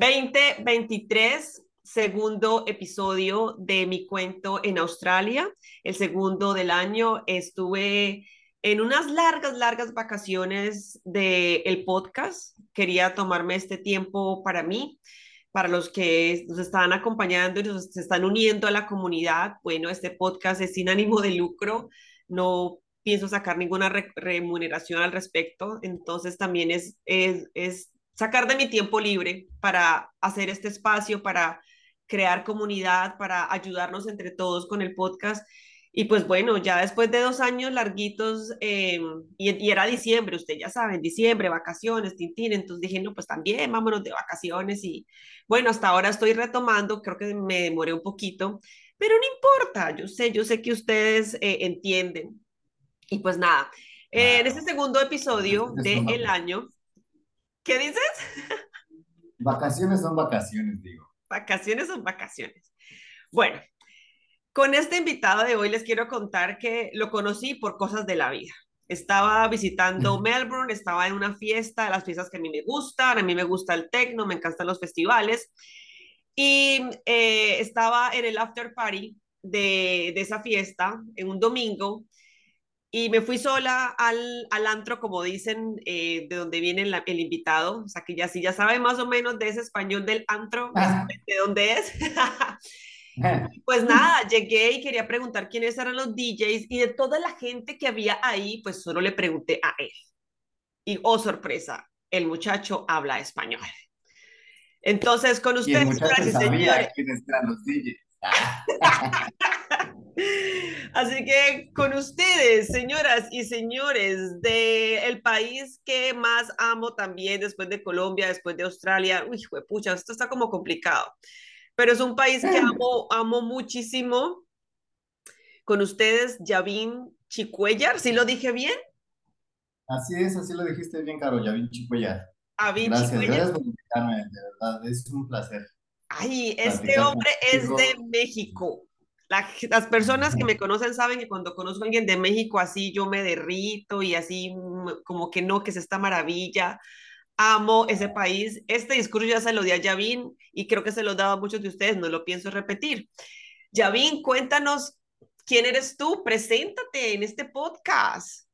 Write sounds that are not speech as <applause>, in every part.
...2023... segundo episodio de mi cuento en Australia, el segundo del año. Estuve en unas largas, largas vacaciones del el podcast, quería tomarme este tiempo para mí, para los que nos están acompañando y nos están uniendo a la comunidad. Bueno, este podcast es sin ánimo de lucro, no pienso sacar ninguna remuneración al respecto, entonces también es, es sacar de mi tiempo libre para hacer este espacio, para crear comunidad, para ayudarnos entre todos con el podcast. Y pues bueno, ya después de dos años larguitos, eh, y, era diciembre, usted ya saben, diciembre, vacaciones, tintín, entonces dije, no, pues también vámonos de vacaciones y bueno, hasta ahora estoy retomando, creo que me demoré un poquito, pero no importa, yo sé, yo sé que ustedes eh, entienden. Y pues nada, eh, en este segundo episodio del el año, ¿qué dices? Vacaciones son vacaciones, digo. Vacaciones son vacaciones. Bueno, con este invitado de hoy les quiero contar que lo conocí por cosas de la vida. Estaba visitando Melbourne, estaba en una fiesta, las fiestas que a mí me gustan, a mí me gusta el techno, me encantan los festivales, y eh, estaba en el after party de, de, esa fiesta, en un domingo, y me fui sola al, al antro, como dicen, eh, de donde viene el invitado, o sea que ya si ya sabe más o menos de ese español del antro, de dónde es. <laughs> Pues nada, llegué y quería preguntar quiénes eran los DJs y de toda la gente que había ahí, pues solo le pregunté a él. Y oh sorpresa, el muchacho habla español. Entonces, con ustedes, y sabía quiénes eran los DJs. <laughs> Así que con ustedes, señoras y señores, del país que más amo también después de Colombia, después de Australia, uy, pucha, esto está como complicado pero es un país que <laughs> amo, amo muchísimo. Con ustedes, Yavin Chicuellar, ¿sí lo dije bien? Así es, así lo dijiste bien, Caro, Yavin Chicuellar. gracias, gracias por invitarme, de verdad, es un placer. Ay, este hombre es de México. Las personas que me conocen saben que cuando conozco a alguien de México así yo me derrito y así como que no, que es esta maravilla amo ese país. Este discurso ya se lo di a Yavin y creo que se lo daba a muchos de ustedes, no lo pienso repetir. Yavin, cuéntanos quién eres tú, preséntate en este podcast.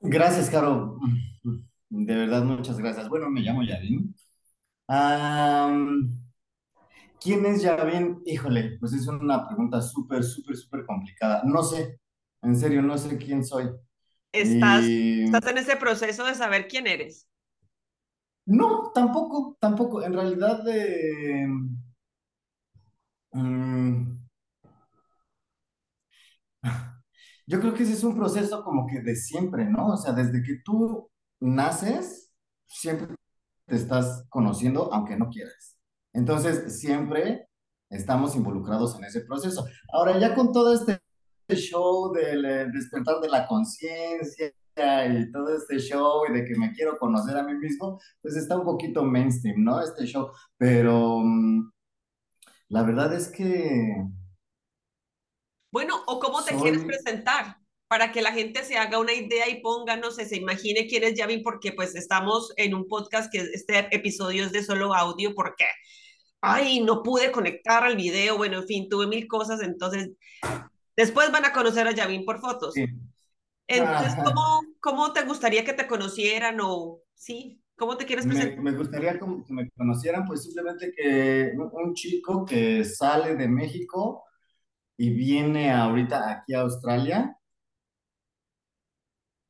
Gracias, Caro. De verdad, muchas gracias. Bueno, me llamo Yavin. ¿Quién es Yavin? Híjole, pues es una pregunta súper, súper, súper complicada. No sé, en serio, no sé quién soy. ¿Estás, ¿Estás en ese proceso de saber quién eres? No, tampoco, tampoco. En realidad, mm, <laughs> yo creo que ese es un proceso como que de siempre, ¿no? O sea, desde que tú naces, siempre te estás conociendo, aunque no quieras. Entonces, siempre estamos involucrados en ese proceso. Ahora, ya con todo este show del eh, despertar de la conciencia y todo este show y de que me quiero conocer a mí mismo, pues está un poquito mainstream, ¿no? Este show, pero mm, la verdad es que... Bueno, o cómo te quieres presentar para que la gente se haga una idea y ponga, no sé, se imagine quién es Yavin, porque pues estamos en un podcast que este episodio es de solo audio, porque, ay, no pude conectar al video, bueno, en fin, tuve mil cosas, entonces Después van a conocer a Yavin por fotos. Entonces, ¿cómo, ¿cómo, te gustaría que te conocieran o sí? ¿Cómo te quieres presentar? Me, gustaría que me conocieran, pues simplemente que un chico que sale de México y viene ahorita aquí a Australia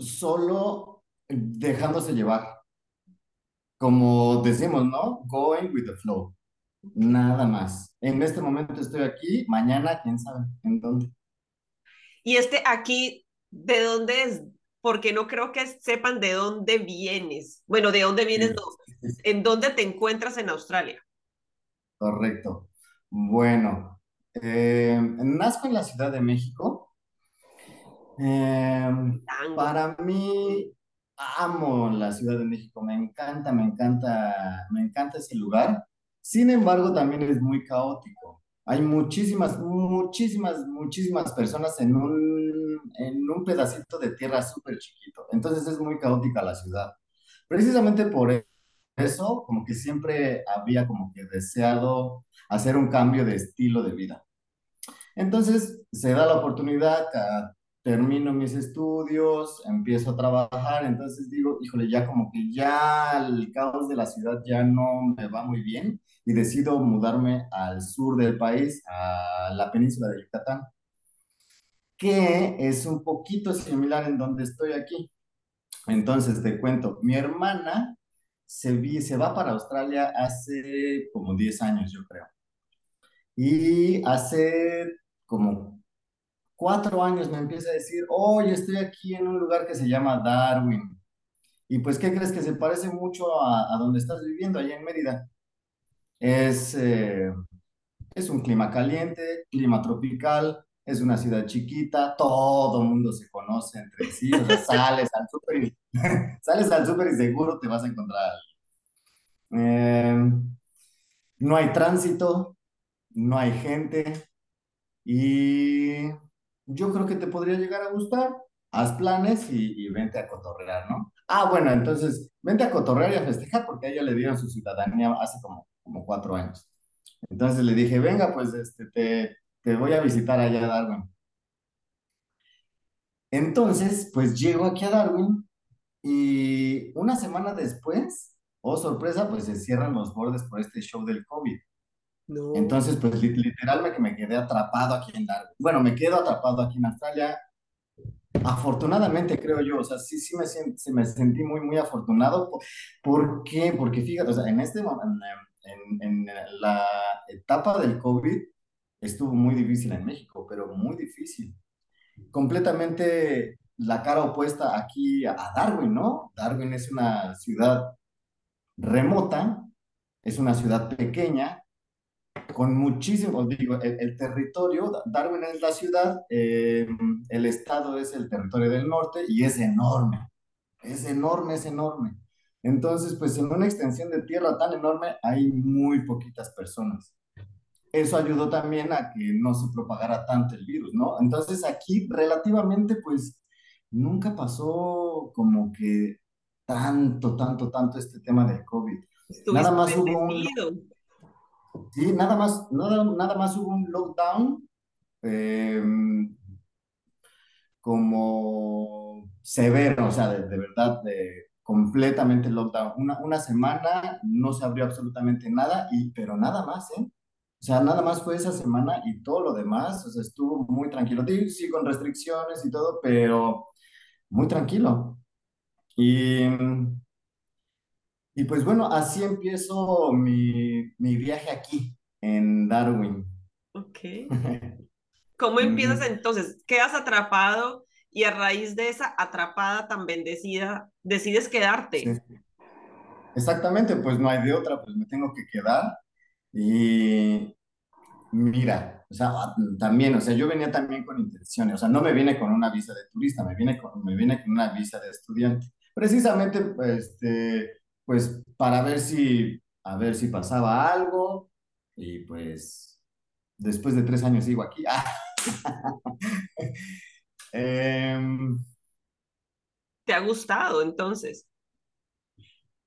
solo dejándose llevar. Como decimos, ¿no? Going with the flow. Nada más. En este momento estoy aquí, mañana, quién sabe en dónde. Y este aquí, ¿de dónde es? porque no creo que sepan de dónde vienes. Bueno, de dónde vienes, no. Sí, ¿En dónde te encuentras en Australia? correcto. Bueno, eh, nazco en la Ciudad de México. Eh, para mí, amo la Ciudad de México, me encanta, me encanta, me encanta ese lugar. Sin embargo, también es muy caótico. Hay muchísimas, muchísimas, muchísimas personas en un, en un pedacito de tierra súper chiquito. Entonces es muy caótica la ciudad. Precisamente por eso, como que siempre había como que deseado hacer un cambio de estilo de vida. Entonces se da la oportunidad, termino mis estudios, empiezo a trabajar, entonces digo, híjole, ya como que ya el caos de la ciudad ya no me va muy bien y decido mudarme al sur del país, a la península de Yucatán, que es un poquito similar en donde estoy aquí. Entonces te cuento, mi hermana se, vi- se va para Australia hace como 10 años, yo creo. Y hace como cuatro años me empieza a decir, oye, estoy aquí en un lugar que se llama Darwin. Y pues, ¿qué crees que se parece mucho a, a donde estás viviendo, allá en Mérida? Es, eh, es un clima caliente, clima tropical, es una ciudad chiquita, todo el mundo se conoce entre sí, o sea, <laughs> sales al súper y, <laughs> sales al súper y seguro te vas a encontrar. Eh, no hay tránsito, no hay gente, Y yo creo que te podría llegar a gustar. Haz planes y, y vente a cotorrear, ¿no? Ah, bueno, entonces, vente a cotorrear y a festejar porque a ella le dieron su ciudadanía hace como, como cuatro años. Entonces le dije, venga, pues este, te, te voy a visitar allá a Darwin. Entonces, pues llego aquí a Darwin y una semana después, oh sorpresa, pues se cierran los bordes por este show del COVID. No. Entonces, pues li- literal me, que me quedé atrapado aquí en Darwin. Bueno, me quedo atrapado aquí en Australia. Afortunadamente, creo yo, o sea, sí, sí me, sí me sentí muy, muy afortunado. ¿Por qué? Porque fíjate, o sea, en este, mo- en, en, la etapa del COVID estuvo muy difícil en México, pero muy difícil. Completamente la cara opuesta aquí a Darwin, ¿no? Darwin es una ciudad remota, es una ciudad pequeña, con muchísimos, digo, el, el territorio, Darwin es la ciudad, eh, el estado es el territorio del norte y es enorme, es enorme, es enorme. Entonces, pues en una extensión de tierra tan enorme hay muy poquitas personas. Eso ayudó también a que no se propagara tanto el virus, ¿no? Entonces aquí relativamente, pues nunca pasó como que tanto, tanto, tanto este tema del COVID. Nada más hubo un. Sí, nada más, nada, nada más hubo un lockdown eh, como severo, o sea, de, de verdad, de completamente lockdown. Una, una semana no se abrió absolutamente nada, y, pero nada más, ¿eh? O sea, nada más fue esa semana y todo lo demás, o sea, estuvo muy tranquilo. Sí, sí, con restricciones y todo, pero muy tranquilo. Y, y pues bueno, así empiezo mi, mi viaje aquí, en Darwin. Ok. <laughs> ¿Cómo empiezas entonces? Quedas atrapado y a raíz de esa atrapada tan bendecida, decides quedarte. exactamente, pues no hay de otra, pues me tengo que quedar. Y mira, o sea, a- también, o sea, yo venía también con intenciones, o sea, no me viene con una visa de turista, me viene con, me viene con una visa de estudiante. Precisamente, pues, este, pues, para ver si, a ver si pasaba algo, y pues, después de tres años sigo aquí. <laughs> Em, ¿Te ha gustado entonces?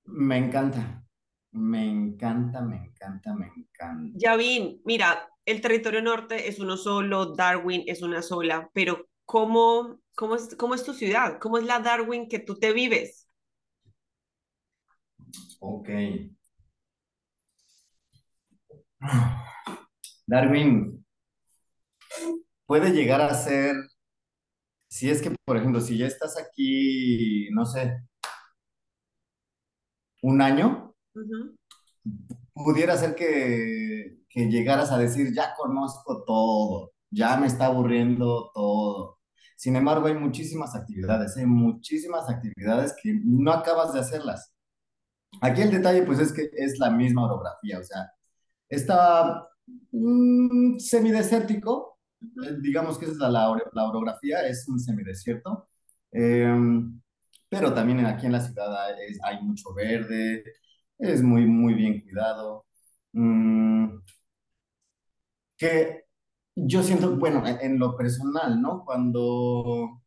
me encanta, me encanta, me encanta, me encanta. Yavin, mira, el territorio norte es uno solo, Darwin es una sola, pero ¿cómo, cómo es, cómo es tu ciudad? ¿Cómo es la Darwin que tú te vives? Ok. Darwin, puede llegar a ser, si es que, por ejemplo, si ya estás aquí, no sé, un año, pudiera ser que, que llegaras a decir, ya conozco todo, ya me está aburriendo todo. Sin embargo, hay muchísimas actividades, hay muchísimas actividades que no acabas de hacerlas. Aquí el detalle, pues, es que es la misma orografía, o sea, está mm, semidesértico, digamos que esa es la, la, orografía, es un semidesierto, eh, pero también aquí en la ciudad hay, hay mucho verde, es muy, muy bien cuidado. Mm, que yo siento, bueno, en, en lo personal, ¿no? Cuando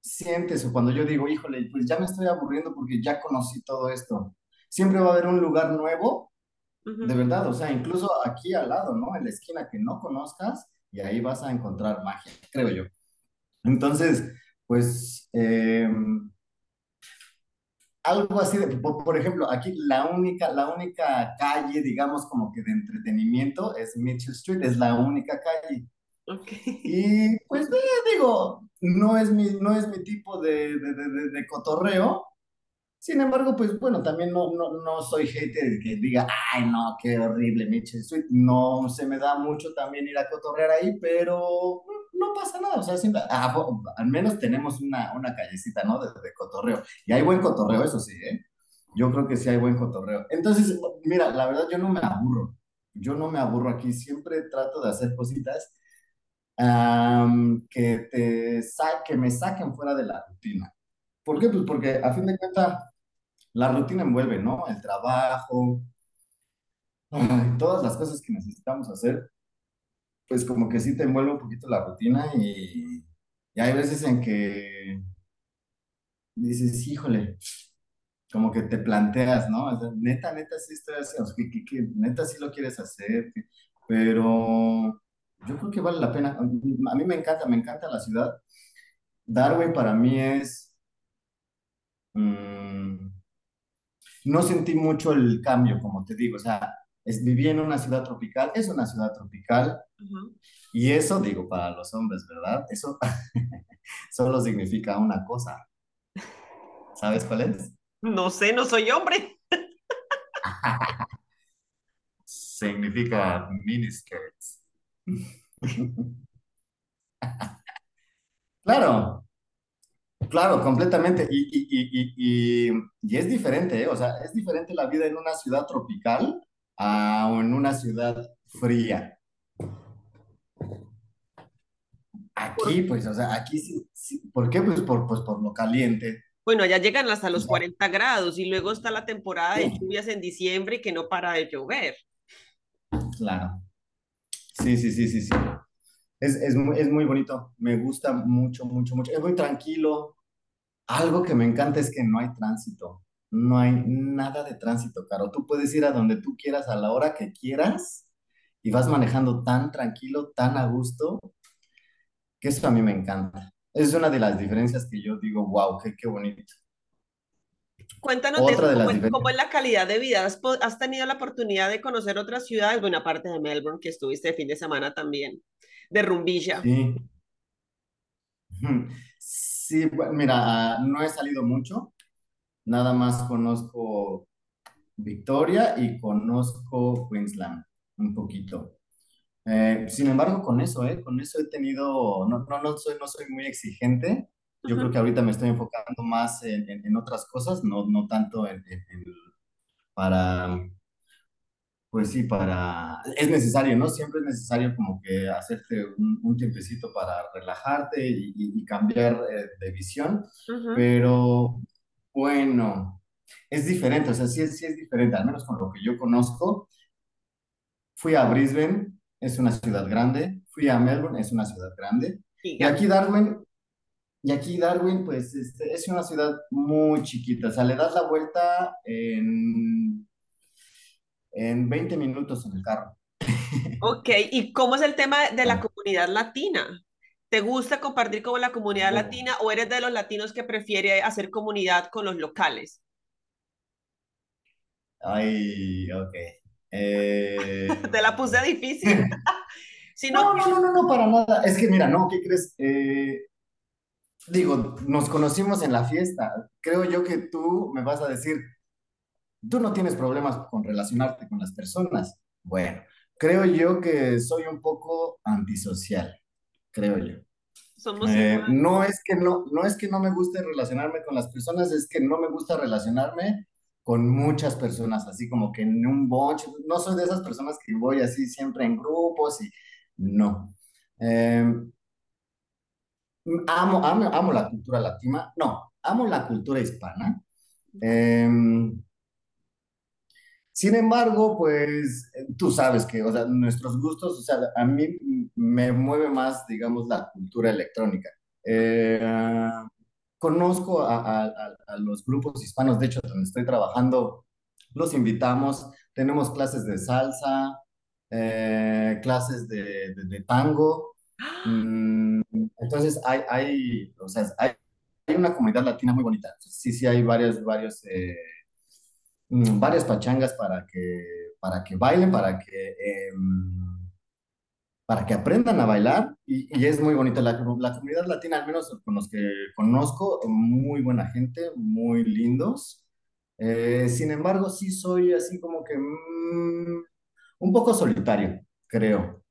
sientes o cuando yo digo, híjole, pues ya me estoy aburriendo porque ya conocí todo esto. Siempre va a haber un lugar nuevo, de Ujú. verdad, o sea, incluso aquí al lado, ¿no? En la esquina que no conozcas y ahí vas a encontrar magia, creo yo. Entonces, pues, eh, algo así, de, por, ejemplo, aquí la única, la única calle, digamos, como que de entretenimiento es Mitchell Street, es la única calle. Y pues eh, digo, no es mi, no es mi tipo de, de, de- de cotorreo. Sin embargo, pues bueno, también no, no, no soy hater que diga, ay, no, qué horrible Mitchell Street. No se me da mucho también ir a cotorrear ahí, pero no, no pasa nada. O sea, siempre- ah, bo- al menos tenemos una, una callecita, ¿no? De, de cotorreo. Y hay buen cotorreo, eso sí, ¿eh? Yo creo que sí hay buen cotorreo. Entonces, mira, la verdad yo no me aburro. Yo no me aburro aquí. Siempre trato de hacer cositas am, que, te sa- que me saquen fuera de la rutina. ¿Por qué? Pues porque a fin de cuentas la rutina envuelve, ¿no? El trabajo, todas las cosas que necesitamos hacer, pues como que sí te envuelve un poquito la rutina y, y hay veces en que dices, híjole, como que te planteas, ¿no? O sea, neta, neta sí estoy haciendo, que, que- que neta sí lo quieres hacer, pero yo creo que vale la pena. A mí me encanta, me encanta la ciudad. Darwin para mí es... mm, no sentí mucho el cambio, como te digo, o sea, es, viví en una ciudad tropical, es una ciudad tropical, y eso, digo, para los hombres, ¿verdad? Eso <laughs> solo significa una cosa, ¿sabes cuál es? No sé, no soy hombre. Significa miniskirts. <laughs> Claro, claro, completamente, y, y, y, y, y, y es diferente, ¿eh? O sea, es diferente la vida en una ciudad tropical a en una ciudad fría. Aquí, pues, o sea, aquí sí, sí. ¿Por qué? Pues por, pues por lo caliente. Bueno, allá llegan hasta O los sea, 40 grados y luego está la temporada de lluvias en diciembre que no para de llover. claro. Sí, sí, sí, sí, sí. Es, es muy, es muy bonito. Me gusta mucho, mucho, mucho. Es muy tranquilo. Algo que me encanta es que no hay tránsito. No hay nada de tránsito, Caro. Tú puedes ir a donde tú quieras, a la hora que quieras, y vas manejando tan tranquilo, tan a gusto, que eso a mí me encanta. Es una de las diferencias que yo digo, wow, qué, qué bonito. Cuéntanos Otra de ¿cómo cómo es la calidad de vida? ¿Has, has tenido la oportunidad de conocer otras ciudades? Buena parte de Melbourne, que estuviste el fin de semana también, de Rumbilla. sí. Sí, bu- mira, no he salido mucho, nada más conozco Victoria y conozco Queensland un poquito. Eh, sin embargo, con eso, eh, con eso he tenido, no, no, no soy, no soy muy exigente. Yo creo que ahorita me estoy enfocando más en, en- en otras cosas, no, no tanto en- para, pues sí, para, es necesario, ¿no? Siempre es necesario como que hacerte un, un tiempecito para relajarte y, y- cambiar eh, de visión, ujú. pero bueno, es diferente, o sea, sí, es- sí es diferente, al menos con lo que yo conozco. Fui a Brisbane, es una ciudad grande, fui a Melbourne, es una ciudad grande, y aquí. Darwin, y aquí Darwin, pues este, es una ciudad muy chiquita, o sea, le das la vuelta en, en 20 minutos en el carro. <laughs> Ok, ¿y cómo es el tema de la comunidad latina? ¿Te gusta compartir con la comunidad Oh, latina o eres de los latinos que prefiere hacer comunidad con los locales? ay, ok. Eh, <laughs> Te la puse difícil. <laughs> Si no, no, no, no, no, para nada. Es que mira, no, ¿qué crees? Eh, digo, nos conocimos en la fiesta. Creo yo que tú me vas a decir, tú no tienes problemas con relacionarte con las personas. Bueno, creo yo que soy un poco antisocial, creo yo. Somos Eh, no es que no, no es que no me guste relacionarme con las personas, es que no me gusta relacionarme con muchas personas, así como que en un bunch. No soy de esas personas que voy así siempre en grupos y no. Eh, amo, amo, amo la cultura latina, no, amo la cultura hispana. Eh, sin embargo, pues tú sabes que, o sea, nuestros gustos, o sea, a mí me mueve más, digamos, la cultura electrónica. Eh, conozco a, a- a- a los grupos hispanos, de hecho, donde estoy trabajando, los invitamos, tenemos clases de salsa, eh, clases de, de- de tango. Mm, entonces, hay, hay, o sea, hay, hay una comunidad latina muy bonita. Sí, sí, hay varios, varios. eh, mm, varias pachangas para que, para que bailen, para que, em, para que aprendan a bailar y, es muy bonita la, la comunidad latina, al menos con los que conozco, muy buena gente, muy lindos. Eh, sin embargo, sí soy así como que mm, un poco solitario, creo.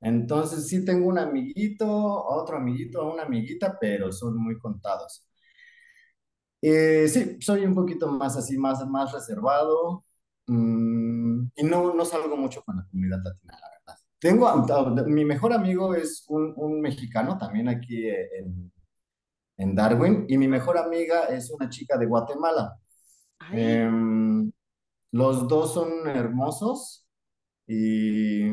Entonces sí tengo un amiguito, otro amiguito, una amiguita, pero son muy contados. Eh, sí, soy un poquito más así, más, más reservado mm, y no, no salgo mucho con la comunidad latina, la verdad. Tengo, a- a- mi mejor amigo es un, un mexicano también aquí eh, en, en Darwin y mi mejor amiga es una chica de Guatemala. Em, los dos son hermosos y...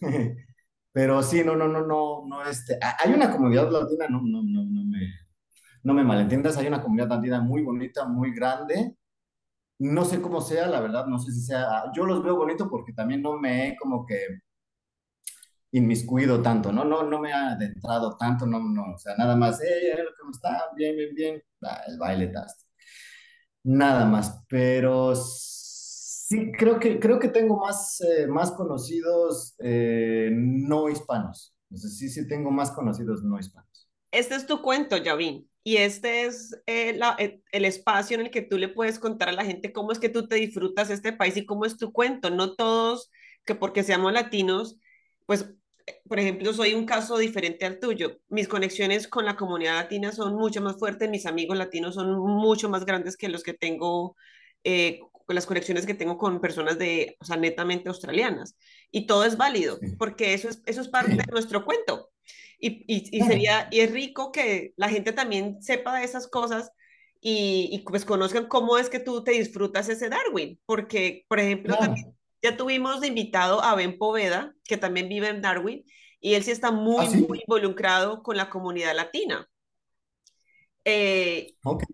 <laughs> Pero sí, no, no, no, no, no, este, ha- hay una comunidad latina, no, no, no, no me, no me malentiendas, hay una comunidad latina muy bonita, muy grande, No sé cómo sea, la verdad, no sé si sea. Yo los veo bonito porque también no me he como que inmiscuido tanto, ¿no? No, no me ha adentrado tanto, no, no. O sea, nada más, hey, ¿cómo está? Bien, bien, bien. Ah, el baile, tas. Nada más. Pero sí, creo que, creo que tengo más, eh, más conocidos eh, no hispanos. O sea, sí, sí tengo más conocidos no hispanos. este es tu cuento, Javín. Y este es eh, eh, el espacio en el que tú le puedes contar a la gente cómo es que tú te disfrutas este país y cómo es tu cuento. No todos que porque seamos latinos, pues, eh, por ejemplo, soy un caso diferente al tuyo. Mis conexiones con la comunidad latina son mucho más fuertes, mis amigos latinos son mucho más grandes que los que tengo, eh, las conexiones que tengo con personas de, o sea, netamente australianas. Y todo es válido, porque eso es, eso es parte de nuestro cuento. Y, y, y sería, y es rico que la gente también sepa de esas cosas y, y pues conozcan cómo es que tú te disfrutas ese Darwin, porque, por ejemplo, también ya tuvimos de invitado a Ben Poveda, que también vive en Darwin, y él sí está Ah, muy, muy sí. involucrado con la comunidad latina. Eh, Ok.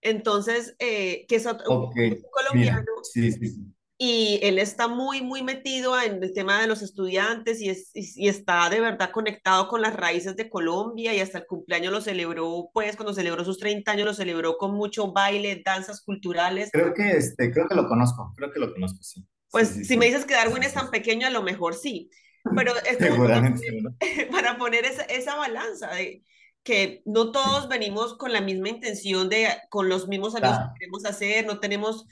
entonces, eh, que es otro- un Ok. colombiano sí, sí. Y él está muy, muy metido en el tema de los estudiantes y, es, y, y está de verdad conectado con las raíces de Colombia y hasta el cumpleaños lo celebró, pues cuando celebró sus 30 años lo celebró con mucho baile, danzas culturales. Creo que este, creo que lo conozco, creo que lo conozco, sí. Sí, Pues sí, si me sí. dices que Darwin Sí, es sí, tan sí. pequeño, a lo mejor sí, pero <laughs> es para poner, <laughs> para poner esa, esa balanza de que no todos Sí. venimos con la misma intención de, con los mismos amigos que Claro, queremos hacer, no tenemos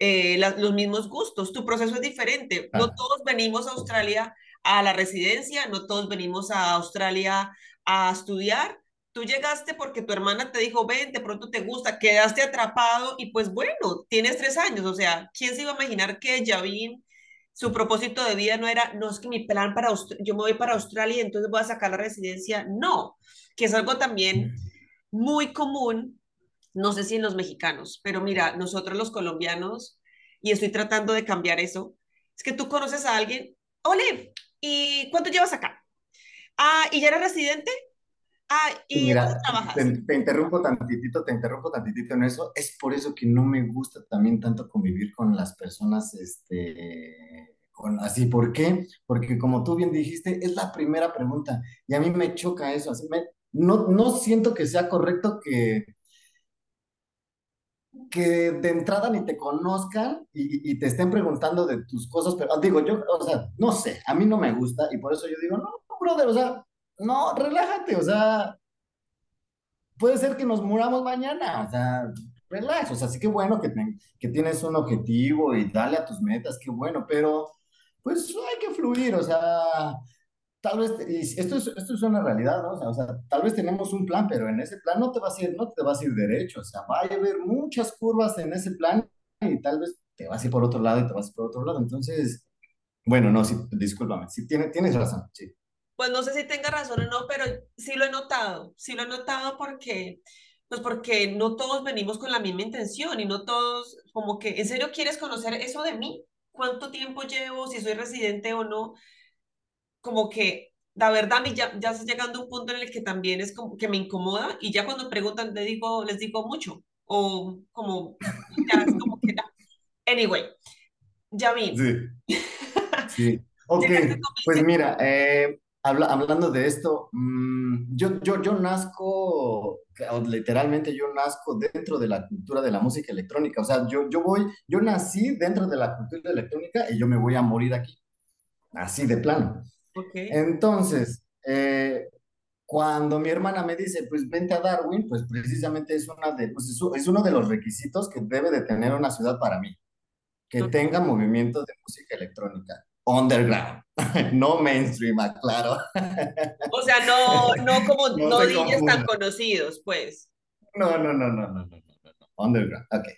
eh, la- los mismos gustos, tu proceso es diferente, no todos venimos a Australia a la residencia, no todos venimos a Australia a estudiar. Tú llegaste porque tu hermana te dijo, ven, de pronto te gusta, quedaste atrapado y pues bueno, tienes tres años, o sea, ¿quién se iba a imaginar que Yavin su propósito de vida no era, no es que mi plan para, Aust- yo me voy para Australia y entonces voy a sacar la residencia, no, que es algo también muy común, no sé si en los mexicanos, pero mira, nosotros los colombianos, y estoy tratando de cambiar eso, es que tú conoces a alguien, ole, ¿y cuánto llevas acá? Ah, ¿y ya eres residente? Ah, ¿y dónde Mira, trabajas? te, te interrumpo tantitito, te interrumpo tantitito en eso. Es por eso que no me gusta también tanto convivir con las personas, este, con así. ¿Por qué? Porque como tú bien dijiste, es la primera pregunta y a mí me choca eso. Así me, no, no siento que sea correcto que que de entrada ni te conozcan y, y te estén preguntando de tus cosas, pero ah, digo, yo, o sea, no sé, a mí no me gusta y por eso yo digo, no, no, brother, o sea, no, relájate, o sea, puede ser que nos muramos mañana, o sea, relax, o sea, sí que bueno que, te- que tienes un objetivo y dale a tus metas, qué bueno, pero pues hay que fluir, o sea, tal vez, y esto es, esto es una realidad, ¿no? O sea, o sea, tal vez tenemos un plan, pero en ese plan no te vas a ir, no te vas a ir derecho, o sea, va a haber muchas curvas en ese plan y tal vez te vas a ir por otro lado y te vas a ir por otro lado. Entonces, bueno, no, sí, discúlpame, sí, tiene, tienes razón, sí. Pues no sé si tenga razón o no, pero sí lo he notado, sí lo he notado porque, pues porque no todos venimos con la misma intención y no todos, como que, ¿en serio quieres conocer eso de mí? ¿Cuánto tiempo llevo? Si soy residente o no. Como que, la verdad, a mí ya, ya está llegando un punto en el que también es como que me incomoda y ya cuando preguntan les digo, les digo mucho o como, ya es como que, anyway, ya vi. Sí, <laughs> sí. Ok, pues mira, eh, habla, hablando de esto, mmm, yo, yo, yo nazco, literalmente yo nazco dentro de la cultura de la música electrónica, o sea, yo, yo voy, yo nací dentro de la cultura electrónica y yo me voy a morir aquí, así de plano. Okay. Entonces, eh, cuando mi hermana me dice, pues vente a Darwin, pues precisamente es, una de, pues es, uno de los requisitos que debe de tener una ciudad para mí, que tenga movimiento de música electrónica, underground, <laughs> no mainstream, aclaro. <laughs> O sea, no, no como no, no DJs tan conocidos, pues. No, no, no, no, no, no, no, no, underground, ok.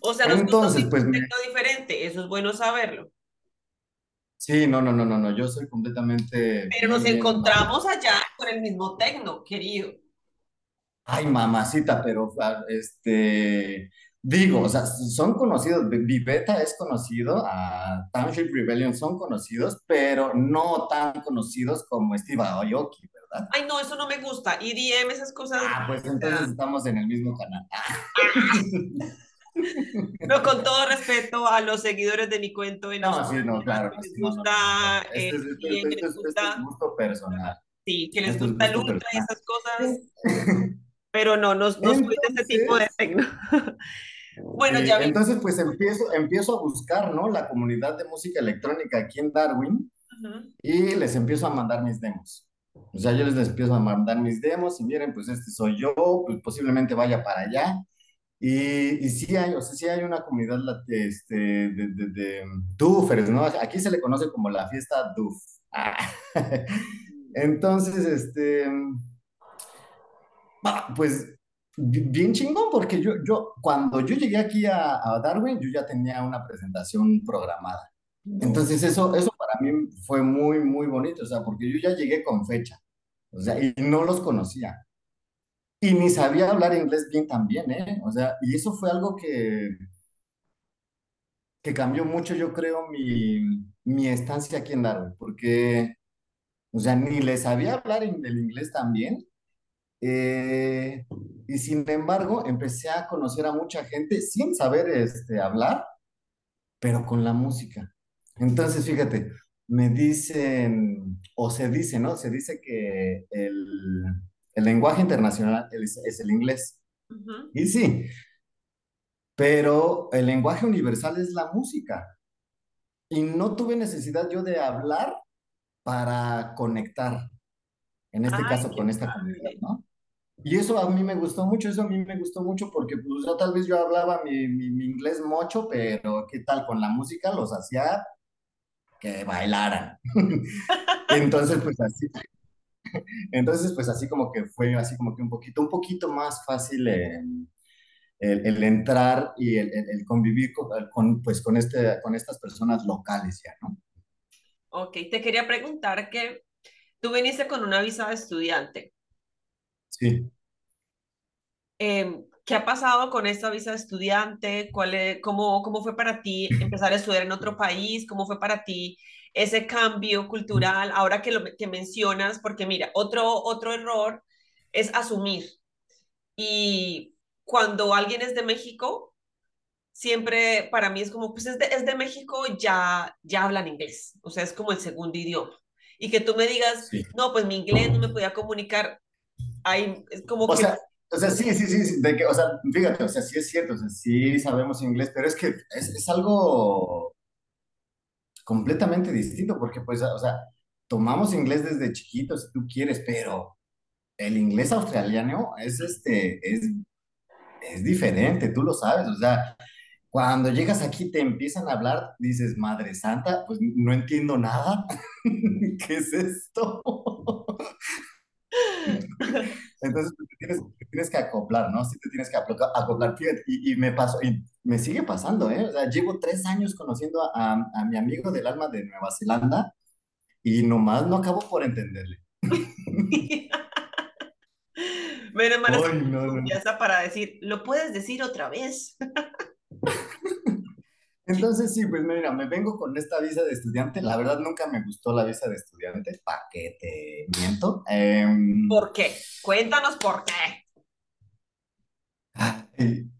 O sea, los Entonces, pues, me... diferente, eso es bueno saberlo. Sí, no, no, no, no, no, yo soy completamente... Pero nos encontramos allá con el mismo tecno, querido. Ay, mamacita, pero este, digo, o sea, son conocidos, Viveta es conocido, a Township Rebellion son conocidos, pero no tan conocidos como Steve Aoki, ¿verdad? Ay, no, eso no me gusta, EDM, esas cosas... Ah, pues entonces estamos en el mismo canal. <laughs> No, con todo respeto a los seguidores de mi cuento. Y no, sí, no, claro. Que les gusta, eh, este, este, este, este, es gusto personal. Sí, que les gusta el ultra y esas cosas. <laughs> Pero no, no, no soy de ese tipo de tecno. <laughs> bueno, ya vi. Entonces, pues empiezo, empiezo a buscar, ¿no? La comunidad de música electrónica aquí en Darwin y les empiezo a mandar mis demos. O sea, yo les empiezo a mandar mis demos y miren, pues este soy yo, pues posiblemente vaya para allá. Y, y, sí hay, o sea, sí hay una comunidad este, de, de, de, ¿no? Aquí se le conoce como la fiesta Duf. Ah. <laughs> Entonces, este, pues bien chingón, porque yo, yo, cuando yo llegué aquí a, a, Darwin, yo ya tenía una presentación programada. Entonces, eso, eso para mí fue muy, muy bonito, o sea, porque yo ya llegué con fecha, o sea, y no los conocía. Y ni sabía hablar inglés bien también, ¿eh? O sea, y eso fue algo que, que cambió mucho, yo creo, mi, mi estancia aquí en Darwin, porque, o sea, ni le sabía hablar en el inglés también. Eh, y sin embargo, empecé a conocer a mucha gente sin saber este, hablar, pero con la música. Entonces, fíjate, me dicen, o se dice, ¿no? Se dice que el, el lenguaje internacional es, el inglés. Y sí, pero el lenguaje universal es la música. Y no tuve necesidad yo de hablar para conectar, en este caso con esta comunidad, ¿no? Y eso a mí me gustó mucho, eso a mí me gustó mucho porque pues yo tal vez yo hablaba mi, mi, mi inglés mocho, pero ¿qué tal con la música? Los hacía que bailaran. <laughs> Entonces, pues así, <laughs> entonces, pues así como que fue así como que un poquito, un poquito más fácil el, el, entrar y el, el convivir con, pues, con, este, con estas personas locales ya, ¿no? Ok, te quería preguntar que tú viniste con una visa de estudiante. Sí. Eh, ¿Qué ha pasado con esta visa de estudiante? ¿Cuál es, cómo, ¿Cómo fue para ti empezar a estudiar en otro país? ¿Cómo fue para ti ese cambio cultural, ahora que lo que mencionas, porque mira, otro, otro error es asumir. Y cuando alguien es de México, siempre para mí es como, pues es de, es de México, ya, ya hablan inglés, o sea, es como el segundo idioma. Y que tú me digas, no, pues mi inglés no me podía comunicar, hay, es como o que... Sea, o sea, sí, sí, sí, de que, o sea, fíjate, o sea, sí es cierto, o sea, sí sabemos inglés, pero es que es, es algo completamente distinto, porque pues, o sea, tomamos inglés desde chiquitos, si tú quieres, pero el inglés australiano es, este, es, es diferente, tú lo sabes, o sea, Cuando llegas aquí te empiezan a hablar, dices, Madre Santa, pues no entiendo nada. <laughs> ¿Qué es esto? <laughs> Entonces te tienes, te tienes que acoplar, ¿no? Sí te tienes que acoplar. Fíjate, y, y me pasó, y me sigue pasando, ¿eh? O sea, llevo tres años conociendo a, a mi amigo del alma de Nueva Zelanda y nomás no acabo por entenderle. <laughs> Menos mal no, no. para decir, ¿lo puedes decir otra vez? <laughs> Entonces, sí, pues mira, me vengo con esta visa de estudiante. La verdad, nunca me gustó la visa de estudiante. ¿Para qué te miento? Em, ¿Por qué? Cuéntanos por qué. ay,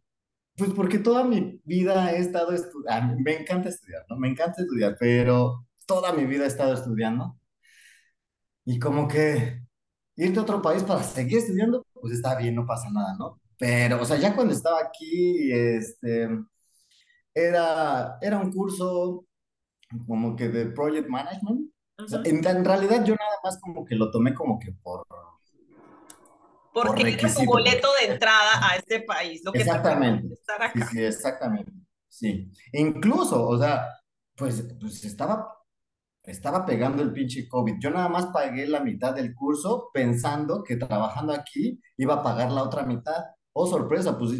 pues porque toda mi vida he estado estudiando. Me encanta estudiar, ¿no? Me encanta estudiar, pero toda mi vida he estado estudiando. Y como que irte a otro país para seguir estudiando, pues está bien, no pasa nada, ¿no? Pero, o sea, ya cuando estaba aquí, este, era, era un curso como que de project management. O sea, en, en realidad yo nada más como que lo tomé como que por, por Porque era tu porque boleto de entrada a este país, lo que te exactamente, estar sí, acá. sí, exactamente, sí. Incluso, o sea, pues, pues estaba, estaba pegando el pinche COVID. Yo nada más pagué la mitad del curso pensando que trabajando aquí iba a pagar la otra mitad. Oh, sorpresa, pues,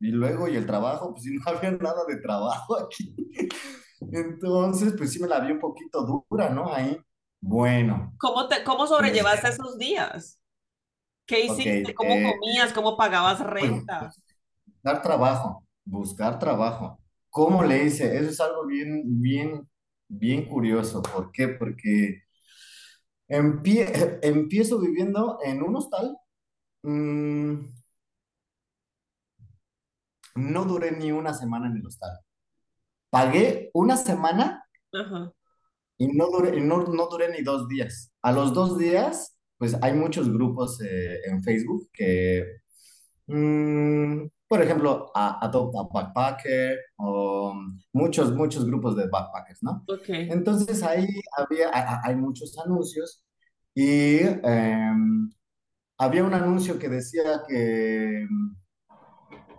y luego, y el trabajo, pues sí, no <laughs> había nada de trabajo aquí. Entonces, pues sí me la vi un poquito dura, ¿no? Ahí. Bueno, ¿Cómo te, cómo sobrellevaste esos días? ¿Qué hiciste? ¿Cómo eh, comías? ¿Cómo pagabas pues, renta? pues, buscar trabajo, buscar trabajo. ¿Cómo le hice? Eso es algo bien, bien, bien curioso. ¿Por qué? Porque empie- empiezo viviendo en un hostal. mm, no duré ni una semana en el hostal. Pagué una semana Ajá, y no duré, no, no duré ni dos días. A los dos días, pues hay muchos grupos eh, en Facebook que Mm, por ejemplo, a Adopt a Backpacker o muchos, muchos grupos de backpackers, ¿no? ok. Entonces ahí había, a- hay muchos anuncios y em, había un anuncio que decía que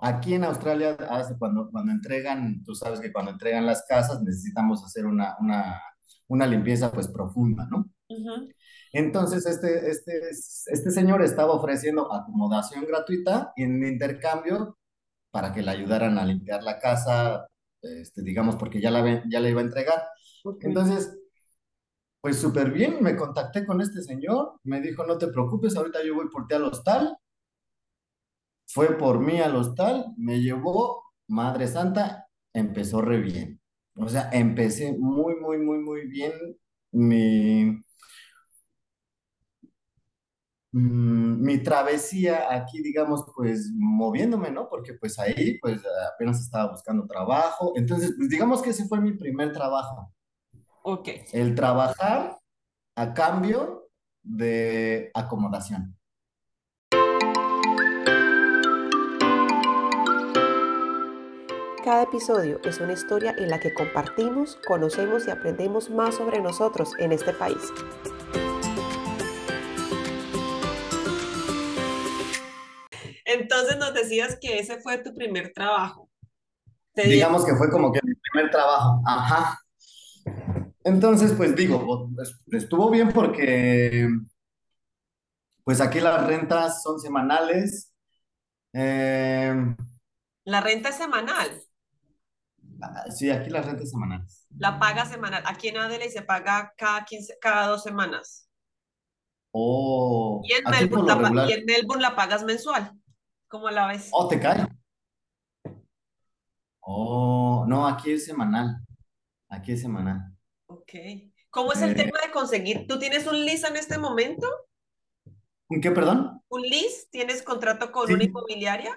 aquí en Australia, hace cuando, cuando entregan, tú sabes que cuando entregan las casas necesitamos hacer una, una, una limpieza pues profunda, ¿no? Ujú, Entonces, este, este, este señor estaba ofreciendo acomodación gratuita en intercambio para que le ayudaran a limpiar la casa, este, digamos, porque ya la, ya la iba a entregar. ok. Entonces, pues súper bien, me contacté con este señor, me dijo, no te preocupes, ahorita yo voy por ti al hostal, fue por mí al hostal, me llevó, Madre Santa, empezó re bien. O sea, empecé muy, muy, muy, muy bien mi, mm, mi travesía aquí, digamos, pues moviéndome, ¿no? Porque pues ahí, pues apenas estaba buscando trabajo. Entonces, pues digamos que ese fue mi primer trabajo. Ok. El trabajar a cambio de acomodación. Cada episodio es una historia en la que compartimos, conocemos y aprendemos más sobre nosotros en este país. Entonces nos decías que ese fue tu primer trabajo. Digamos que fue como que mi primer trabajo. Ajá. Entonces, pues digo, pues, estuvo bien porque pues aquí las rentas son semanales. Eh, la renta es semanal, sí, aquí las rentas semanales. la paga semanal. Aquí en Adelaide se paga cada 15, cada dos semanas. Oh, Y en Melbourne la, pa- y regular. en Melbourne la pagas mensual. ¿Cómo la ves? Oh, te cae. Oh, no, aquí es semanal. Aquí es semanal. Ok. ¿Cómo es el Eh, tema de conseguir? ¿Tú tienes un lease en este momento? ¿qué, perdón? ¿Un lease? ¿Tienes contrato con una inmobiliaria?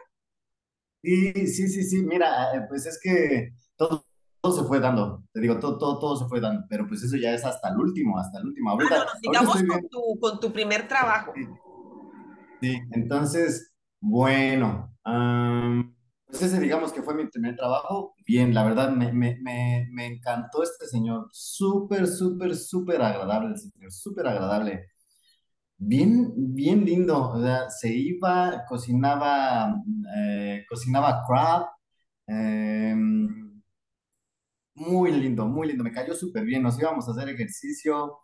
sí, sí, sí, sí. Mira, eh, pues es que todo, todo se fue dando. Te digo, todo, todo, todo se fue dando. Pero pues eso ya es hasta el último, hasta el último. Ah, no, Ahorita, no, ahorita sigamos estoy con tu, con tu primer trabajo. Sí, sí. Entonces, bueno, am, pues ese digamos que fue mi primer trabajo. Bien, la verdad me, me, me, me encantó este señor. Súper, súper, súper agradable el señor. Súper agradable. Bien, bien lindo. O sea, se iba, cocinaba, eh, cocinaba crab, Em, muy lindo, muy lindo, me cayó súper bien, nos íbamos a hacer ejercicio,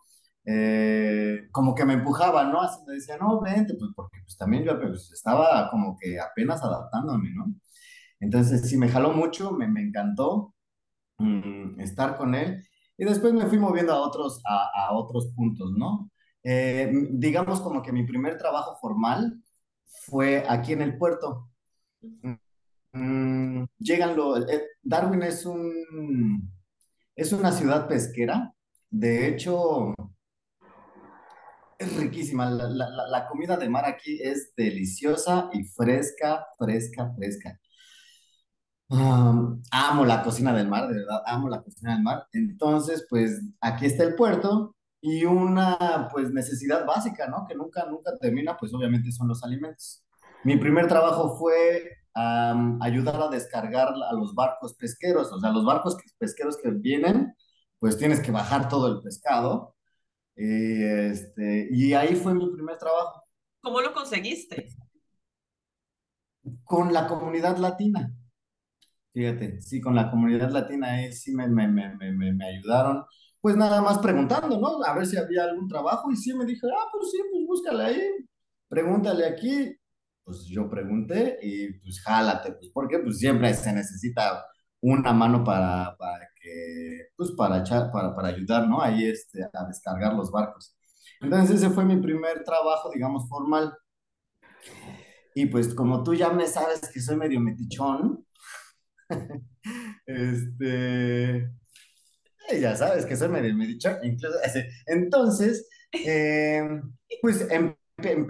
eh, como que me empujaba, ¿no? Así me decía, no, vente, pues porque pues también yo pues, estaba como que apenas adaptándome, ¿no? Entonces sí, me jaló mucho, me, me encantó mm, estar con él y después me fui moviendo a otros, a, a otros puntos, ¿no? Eh, digamos como que mi primer trabajo formal fue aquí en el puerto. Mm, llegan los... eh, Darwin es un, es una ciudad pesquera. De hecho, es riquísima. La, la- la- comida de mar aquí es deliciosa y fresca, fresca, fresca. Am, amo la cocina del mar, de verdad, amo la cocina del mar. Entonces, pues aquí está el puerto y una pues necesidad básica, ¿no? Que nunca, nunca termina, pues obviamente son los alimentos. Mi primer trabajo fue am, ayudar a descargar a los barcos pesqueros, o sea, los barcos que- pesqueros que vienen, pues tienes que bajar todo el pescado. Y, este, y ahí fue mi primer trabajo ¿Cómo lo conseguiste? con la comunidad latina. Fíjate, sí, con la comunidad latina ahí sí me, me, me, me, me- me ayudaron, pues nada más preguntando, ¿no? A ver si había algún trabajo y sí me dije, ah, pues sí, pues búscale ahí, pregúntale aquí. Pues yo pregunté y pues jálate, pues porque pues siempre se necesita una mano para, para que, pues para echar, para, para ayudar, ¿no? Ahí este, a descargar los barcos. Entonces ese fue mi primer trabajo, digamos, formal. Y pues como tú ya me sabes que soy medio metichón, <laughs> Este, eh, ya sabes que soy medio medicho, incluso. Entonces, eh, pues en, en-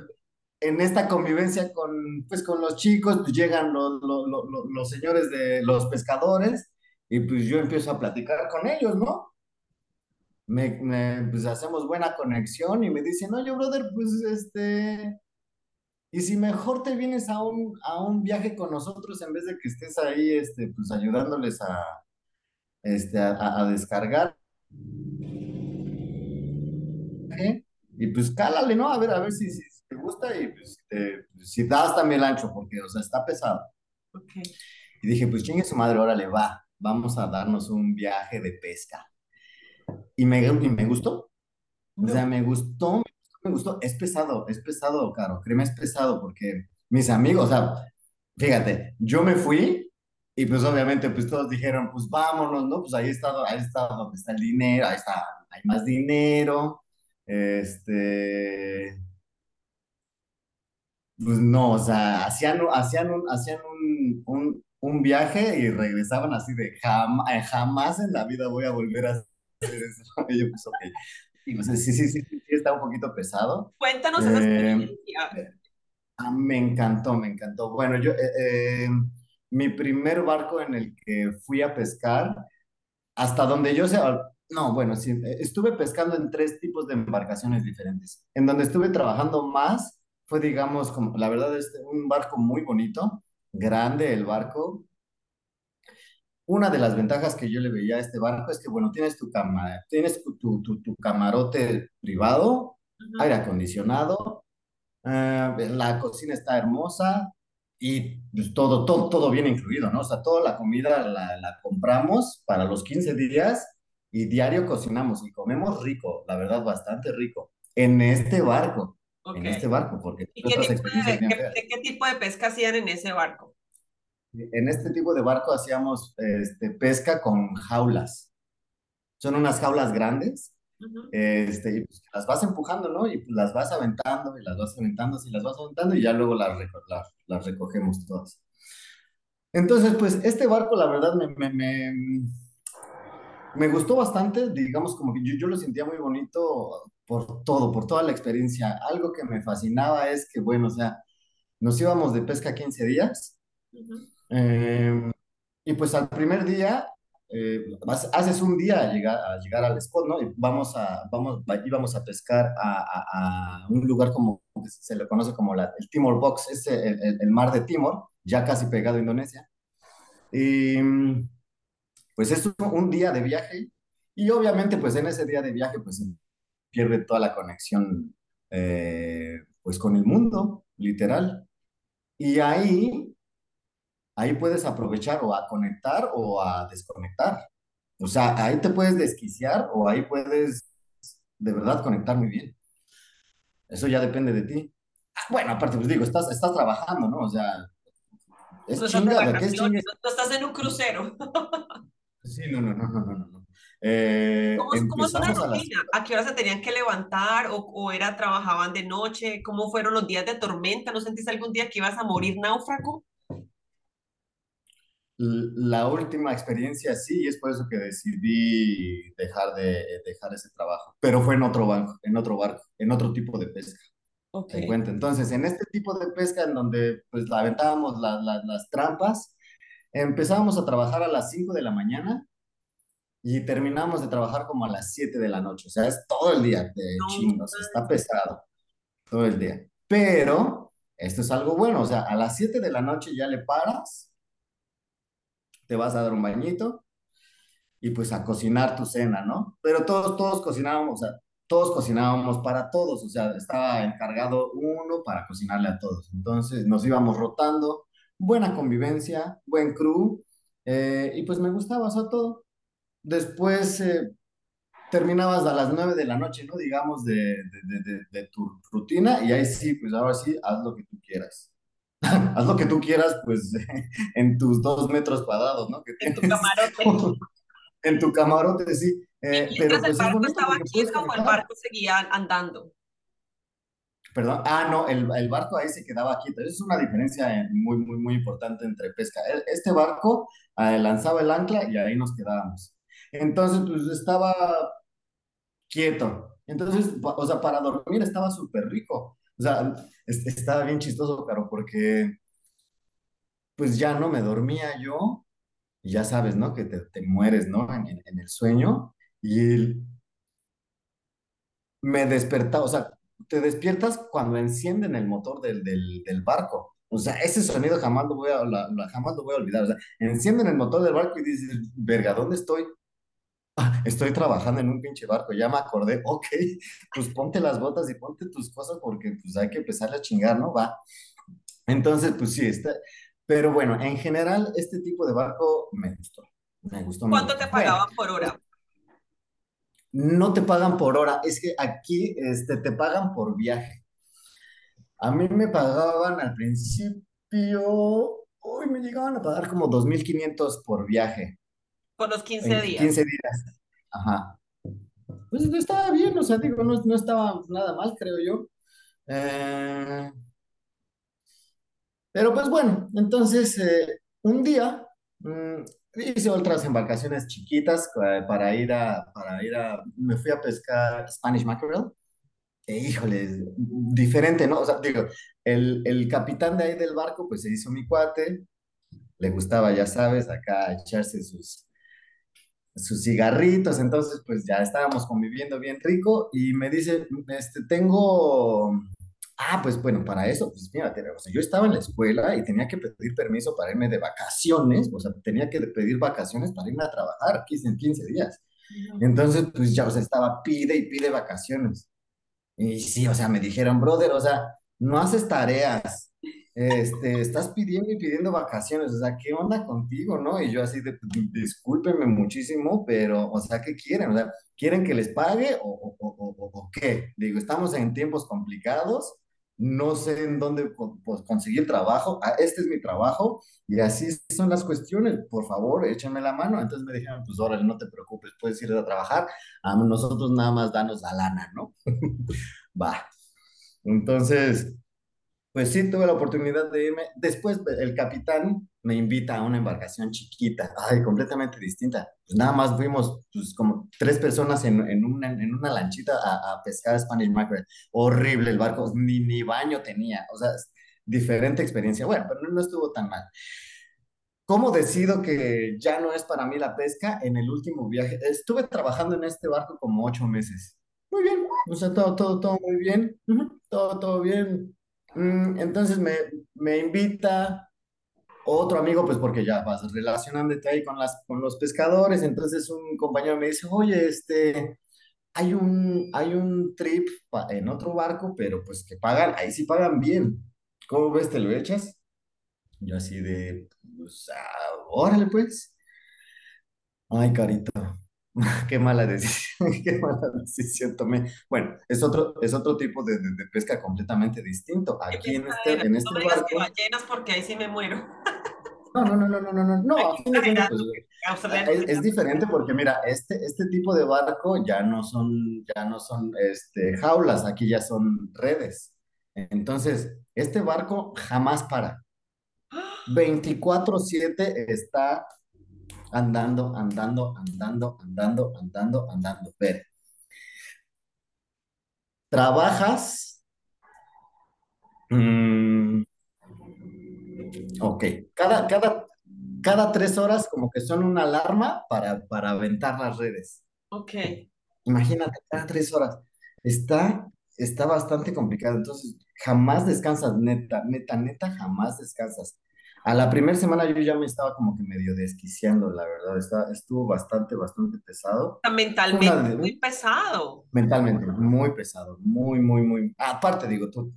en esta convivencia con, pues, con los chicos, pues llegan los, los, los, los- señores de los pescadores y pues yo empiezo a platicar con ellos, ¿no? Me, me, pues hacemos buena conexión y me dicen, oye, brother, pues este, y si mejor te vienes a un, a un viaje con nosotros en vez de que estés ahí, este, pues ayudándoles a este, a, a- descargar ¿eh? y pues cálale, ¿no? A ver, a ver si, si te gusta y pues te- si das también el ancho, porque, o sea, está pesado. Ok. Y dije, pues chingue su madre, órale, va, vamos a darnos un viaje de pesca. Y me, y me gustó, o sea, No. me gustó, me gustó, es pesado, es pesado, Caro, créeme, es pesado, porque mis amigos, o sea, fíjate, yo me fui y pues obviamente pues todos dijeron, pues vámonos, ¿no? Pues ahí está, ahí está donde está el dinero, ahí está, hay más dinero, este, pues no, o sea, hacían, hacían un, hacían un, un, un viaje y regresaban así de "Jam- eh, jamás en la vida voy a volver a hacer eso. <laughs> Y yo pues ok, y, pues, sí, sí, sí, sí, está un poquito pesado. Cuéntanos esa Eh, experiencia. Ah, me encantó, me encantó. Bueno, yo, eh, eh, mi primer barco en el que fui a pescar, hasta donde yo sé, no, bueno, sí, eh, estuve pescando en tres tipos de embarcaciones diferentes. En donde estuve trabajando más fue, digamos, como, la verdad, es un barco muy bonito, grande el barco. Una de las ventajas que yo le veía a este barco es que, bueno, tienes tu cama, tienes tu, tu, tu camarote privado, aire acondicionado Ah, la cocina está hermosa y pues, todo, todo, todo viene incluido, ¿no? O sea, toda la comida la, la compramos para los 15 días y diario cocinamos y comemos rico, la verdad, bastante rico. En este barco, Ok. en este barco, porque ¿Y qué tipo de, qué, qué tipo de pesca hacían en ese barco? En este tipo de barco hacíamos este, pesca con jaulas. Son unas jaulas grandes Ujú. este, y pues las vas empujando, ¿no? Y pues las vas aventando y las vas aventando, y las vas aventando y ya luego las, reco- las, las recogemos todas. Entonces, pues este barco, la verdad, me, me, me, me gustó bastante, digamos, como que yo, yo lo sentía muy bonito por todo, por toda la experiencia. Algo que me fascinaba es que, bueno, o sea, nos íbamos de pesca 15 días. Ujú. eh, y pues al primer día, eh, vas- haces un día a llegar, a llegar al spot, ¿no? Y vamos a, vamos, íbamos a pescar a, a- a un lugar como que se le conoce como la- el Timor Box, es el, el- el mar de Timor, ya casi pegado a Indonesia. Y mm, pues es un, un día de viaje y obviamente pues en ese día de viaje pues pierde toda la conexión eh, pues con el mundo, literal. Y ahí ahí puedes aprovechar o a conectar o a desconectar. O sea, ahí te puedes desquiciar o ahí puedes de verdad conectar muy bien. Eso ya depende de ti. Ah, bueno, aparte, pues digo, estás, estás trabajando, ¿no? O sea, es No estás de chinga, ¿de qué es vacaciones, chinga? no no estás en un crucero. Sí, no, no, no, no, no, no. Eh, ¿Cómo, cómo es una empezamos a las rutina? ¿A qué hora se tenían que levantar o, o era trabajaban de noche? ¿Cómo fueron los días de tormenta? ¿No sentiste algún día que ibas a morir náufrago? La última experiencia sí, y es por eso que decidí dejar de dejar ese trabajo, pero fue en otro banco, en otro barco, en otro tipo de pesca, Ok. te cuento. Entonces, en este tipo de pesca en donde pues la aventábamos la- la- las trampas, empezábamos a trabajar a las 5 de la mañana y terminamos de trabajar como a las 7 de la noche, o sea, es todo el día de chingos, está pesado todo el día. Pero esto es algo bueno, o sea, a las 7 de la noche ya le paras, te vas a dar un bañito y pues a cocinar tu cena, ¿no? Pero todos, todos cocinábamos, o sea, todos cocinábamos para todos, o sea, estaba encargado uno para cocinarle a todos. Entonces nos íbamos rotando, buena convivencia, buen crew, eh, y pues me gustaba, o sea, todo. Después eh, terminabas a las 9 de la noche, ¿no? Digamos, de, de, de, tu rutina, y ahí sí, pues ahora sí, haz lo que tú quieras. <laughs> Haz lo que tú quieras, pues, <laughs> en tus dos metros cuadrados, ¿no? Que En tu camarote. <laughs> en tu camarote, sí. Eh, ¿Y pero el pues es barco bonito estaba quieto o el barco seguía andando? Perdón, ah, no, el, el barco ahí se quedaba quieto. Esa es una diferencia eh, muy, muy, muy importante entre pesca. El- Este barco eh, lanzaba el ancla y ahí nos quedábamos. Entonces, pues estaba quieto. Entonces, o sea, para dormir estaba súper rico. O sea, es- estaba bien chistoso, claro, porque pues ya no me dormía yo, y ya sabes, ¿no? Que te, te mueres, ¿no? En, en- el sueño. Y me despertaba, o sea, te despiertas cuando encienden el motor del, del, del barco. O sea, ese sonido jamás lo voy a, la- jamás lo voy a olvidar. O sea, encienden el motor del barco y dices, verga, ¿dónde estoy? "Ah, Estoy trabajando en un pinche barco, ya me acordé, <laughs> ok, pues ponte las botas y ponte tus cosas porque pues hay que empezar a chingar, ¿no? Va. Entonces, pues sí, está. Pero bueno, en general, este tipo de barco me gustó. Me gustó, me ¿Cuánto gustó. te pagaban por hora? no te pagan por hora, es que aquí este, te pagan por viaje. A mí me pagaban al principio, hoy me llegaban a pagar como 2.500 por viaje, Por los 15 en días. 15 días. Ajá. Pues estaba bien, o sea, digo, no, no estaba nada mal, creo yo. Eh, pero pues bueno, entonces eh, un día mm, hice otras embarcaciones chiquitas eh, para ir a, para ir a, me fui a pescar Spanish mackerel. E, híjole, diferente, ¿no? O sea, digo, el, el capitán de ahí del barco, pues se hizo mi cuate, le gustaba, ya sabes, acá echarse sus, sus cigarritos, entonces pues ya estábamos conviviendo bien rico y me dice, este, tengo, ah, pues bueno, para eso, pues fíjate, o sea, yo estaba en la escuela y tenía que pedir permiso para irme de vacaciones, o sea, tenía que pedir vacaciones para irme a trabajar 15, en 15 días. Entonces, pues ya, o sea, estaba pide y pide vacaciones. Y sí, o sea, me dijeron, brother, o sea, no haces tareas, este, estás pidiendo y pidiendo vacaciones, o sea, ¿qué onda contigo, no? Y yo así de, discúlpenme muchísimo, pero, o sea, ¿qué quieren? O sea, ¿quieren que les pague o, o, o, o- qué? Digo, estamos en tiempos complicados, no sé en dónde pues, conseguir trabajo, ah, este es mi trabajo, y así son las cuestiones, por favor, échame la mano. Entonces me dijeron, pues órale, no te preocupes, puedes ir a trabajar, a nosotros nada más danos la lana, ¿no? <laughs> Va. Entonces, pues sí, tuve la oportunidad de irme. Después el capitán me invita a una embarcación chiquita, ay, completamente distinta. Pues nada más fuimos, pues como tres personas en, en una, en una lanchita a, a pescar Spanish mackerel. Horrible el barco, ni, ni baño tenía. O sea, diferente experiencia. Bueno, pero no, no estuvo tan mal. ¿Cómo decido que ya no es para mí la pesca? En el último viaje, estuve trabajando en este barco como ocho meses. Muy bien, o sea, todo, todo, todo muy bien, todo, todo bien. Mm, entonces me, me invita otro amigo, pues porque ya vas relacionándote ahí con, las, con los pescadores, entonces un compañero me dice, oye, este, hay un, hay un trip en otro barco, pero pues que pagan, ahí sí pagan bien. ¿Cómo ves? ¿Te lo echas? Yo así de, pues, ah, órale pues. Ay, carito, qué mala decisión, <laughs> qué mala decisión tomé. Bueno, es otro, es otro tipo de, de, de pesca completamente distinto. Aquí en este, en este no barco. Ballenas porque ahí sí me muero. No, no, no, no, no, no, no. No pues, eh, es, es, diferente porque mira, este, este tipo de barco ya no son, ya no son este, jaulas, aquí ya son redes. Entonces, este barco jamás para. <gasps> 24/7 está andando, andando, andando, andando, andando, andando. Ver, trabajas, mm, ok, cada, cada, cada tres horas como que son una alarma para, para aventar las redes. Ok. Imagínate, cada tres horas. Está, está bastante complicado. Entonces, jamás descansas, neta, neta, neta, jamás descansas. A la primera semana yo ya me estaba como que medio desquiciando, la verdad. Está, estuvo bastante, bastante pesado. una mentalmente muy pesado. mentalmente, muy pesado, muy, muy, muy. Aparte, digo, tú,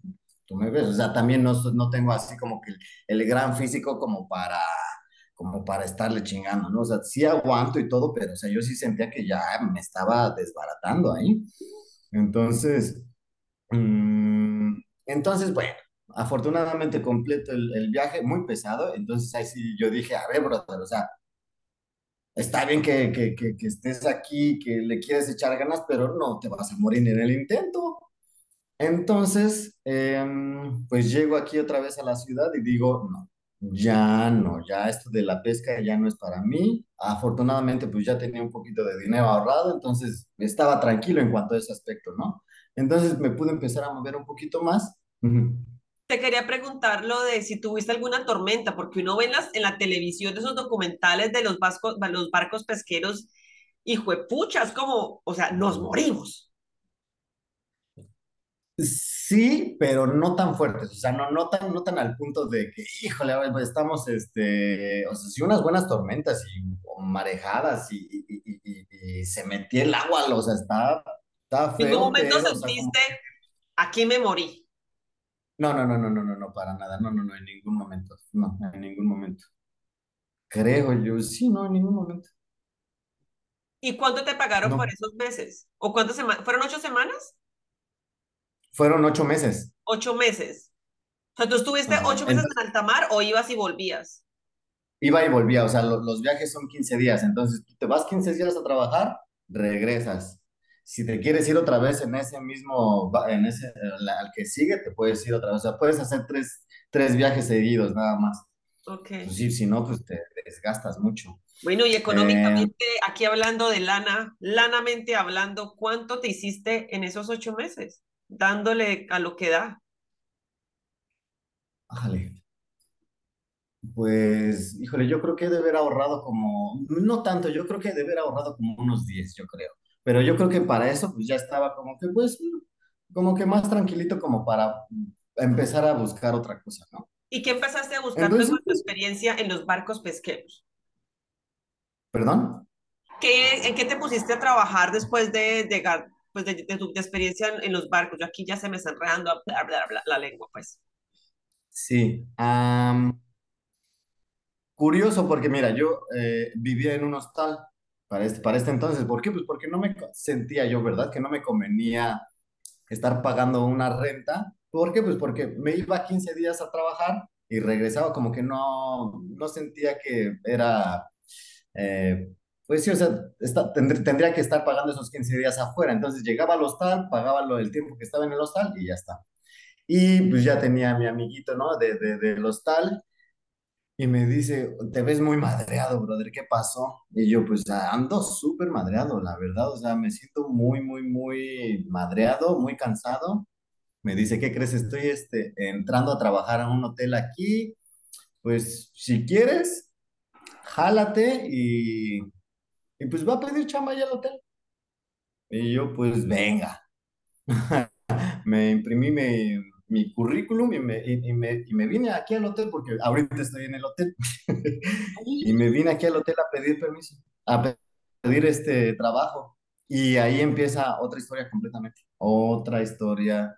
tú me ves, o sea, también no, no tengo así como que el, el gran físico como para, como para estarle chingando, ¿no? O sea, sí aguanto y todo, pero, o sea, yo sí sentía que ya me estaba desbaratando ahí. Entonces, mm, entonces, bueno, afortunadamente completo el, el viaje, muy pesado, entonces ahí sí yo dije, a ver, brother, o sea, está bien que, que, que, que estés aquí, que le quieres echar ganas, pero no te vas a morir en el intento. Entonces, em, pues llego aquí otra vez a la ciudad y digo, no, ya no, ya esto de la pesca ya no es para mí. Afortunadamente, pues ya tenía un poquito de dinero ahorrado, entonces estaba tranquilo en cuanto a ese aspecto, ¿no? Entonces me pude empezar a mover un poquito más. Te quería preguntar lo de si tuviste alguna tormenta, porque uno ve en, las, en la televisión esos documentales de los, vascos, los barcos pesqueros y juepuchas, como, o sea, nos morimos. Sí, pero no tan fuertes, o sea, no, no tan, no tan al punto de que, híjole, pues, estamos, este, o sea, sí unas buenas tormentas y marejadas y, y, y, y- y se metía el agua, o sea, está, está ¿En ningún feo, momento pero, o sea, como, sentiste, aquí me morí? No, no, no, no, no, no, no, para nada, no, no, no, en ningún momento, no, en ningún momento. Creo yo, sí, no, en ningún momento. ¿Y cuánto te pagaron por esos meses? ¿O cuántas semanas? ¿Fueron ocho semanas? fueron ocho meses. Ocho meses. O sea, ¿tú estuviste Ajá. ocho meses Entonces, en alta mar o ibas y volvías? iba y volvía, o sea, lo- los viajes son 15 días, entonces tú te vas 15 días a trabajar, regresas. Si te quieres ir otra vez en ese mismo, en ese, la- al que sigue, te puedes ir otra vez, o sea, puedes hacer tres, tres viajes seguidos nada más. Ok. Pues sí, si no, pues te desgastas mucho. Bueno, y Eh, económicamente, aquí hablando de lana, lanamente hablando, ¿cuánto te hiciste en esos ocho meses? Dándole a lo que da. ájale, pues, híjole, yo creo que he de haber ahorrado como, no tanto, yo creo que he de haber ahorrado como unos 10 yo creo. Pero yo creo que para eso, pues ya estaba como que, pues, como que más tranquilito como para empezar a buscar otra cosa, ¿no? ¿Y qué empezaste a buscar luego Entonces, tu pues, experiencia en los barcos pesqueros? perdón. ¿Qué, en qué te pusiste a trabajar después de, de, pues de, de tu experiencia en, en los barcos? Yo aquí ya se me está enredando bla, bla, bla, la lengua, pues. Sí, curioso porque mira, yo eh, vivía en un hostal para este, para este entonces. ¿Por qué? Pues porque no me sentía yo, ¿verdad? Que no me convenía estar pagando una renta. ¿Por qué? Pues porque me iba 15 días a trabajar y regresaba como que no, no sentía que era, eh, pues sí, o sea, esta- tendr- tendría que estar pagando esos 15 días afuera. Entonces llegaba al hostal, pagaba lo, el tiempo que estaba en el hostal y ya está. Y pues ya tenía a mi amiguito, ¿no? De, de, del hostal y me dice, te ves muy madreado, brother, ¿qué pasó? Y yo, pues ando súper madreado, la verdad, o sea, me siento muy, muy, muy madreado, muy cansado. Me dice, ¿qué crees? Estoy este, entrando a trabajar a un hotel aquí, pues si quieres, jálate y, y pues va a pedir chamba allá al hotel. Y yo, pues venga. <laughs> me imprimí mi, mi currículum y me, y, y me, y me vine aquí al hotel porque ahorita estoy en el hotel <laughs> y me vine aquí al hotel a pedir permiso, a pe- pedir este trabajo y ahí empieza otra historia completamente, otra historia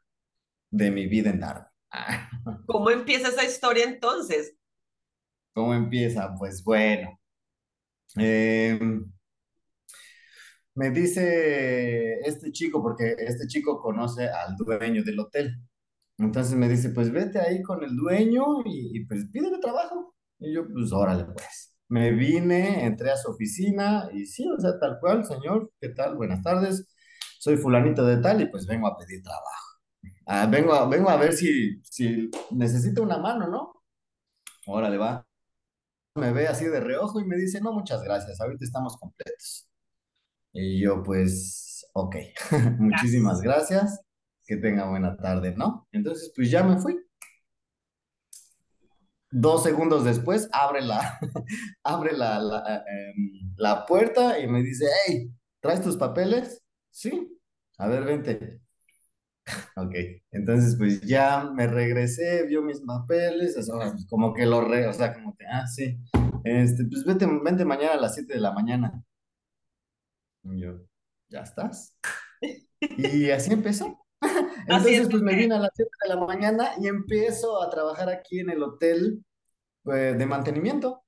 de mi vida en Darwin. <laughs> ¿Cómo empieza esa historia entonces? ¿Cómo empieza? Pues bueno. em, me dice este chico, porque este chico conoce al dueño del hotel. Entonces me dice, pues vete ahí con el dueño y, y, pues pídele trabajo. Y yo, pues órale, pues. Me vine, entré a su oficina y sí, o sea, tal cual, señor, ¿qué tal? Buenas tardes. Soy fulanito de tal y pues vengo a pedir trabajo. Ah, vengo a, vengo a ver si, si necesita una mano, ¿no? Órale, va. Me ve así de reojo y me dice, no, muchas gracias, ahorita estamos completos. Y yo, pues, ok, <laughs> muchísimas Gracias. Que tenga buena tarde, ¿no? Entonces, pues ya me fui. Dos segundos después, abre la, <laughs> abre la, em, la puerta y me dice, hey, ¿traes tus papeles? Sí. A ver, vente. <laughs> Ok, entonces pues ya me regresé, vio mis papeles, como que lo re, o sea, como que, ah, sí, este, pues vete, vente mañana a las 7 de la mañana. Y yo, ¿ya estás? <laughs> Y así empezó. <laughs> Entonces, pues me vine a las 7 de la mañana y empiezo a trabajar aquí en el hotel eh, de mantenimiento.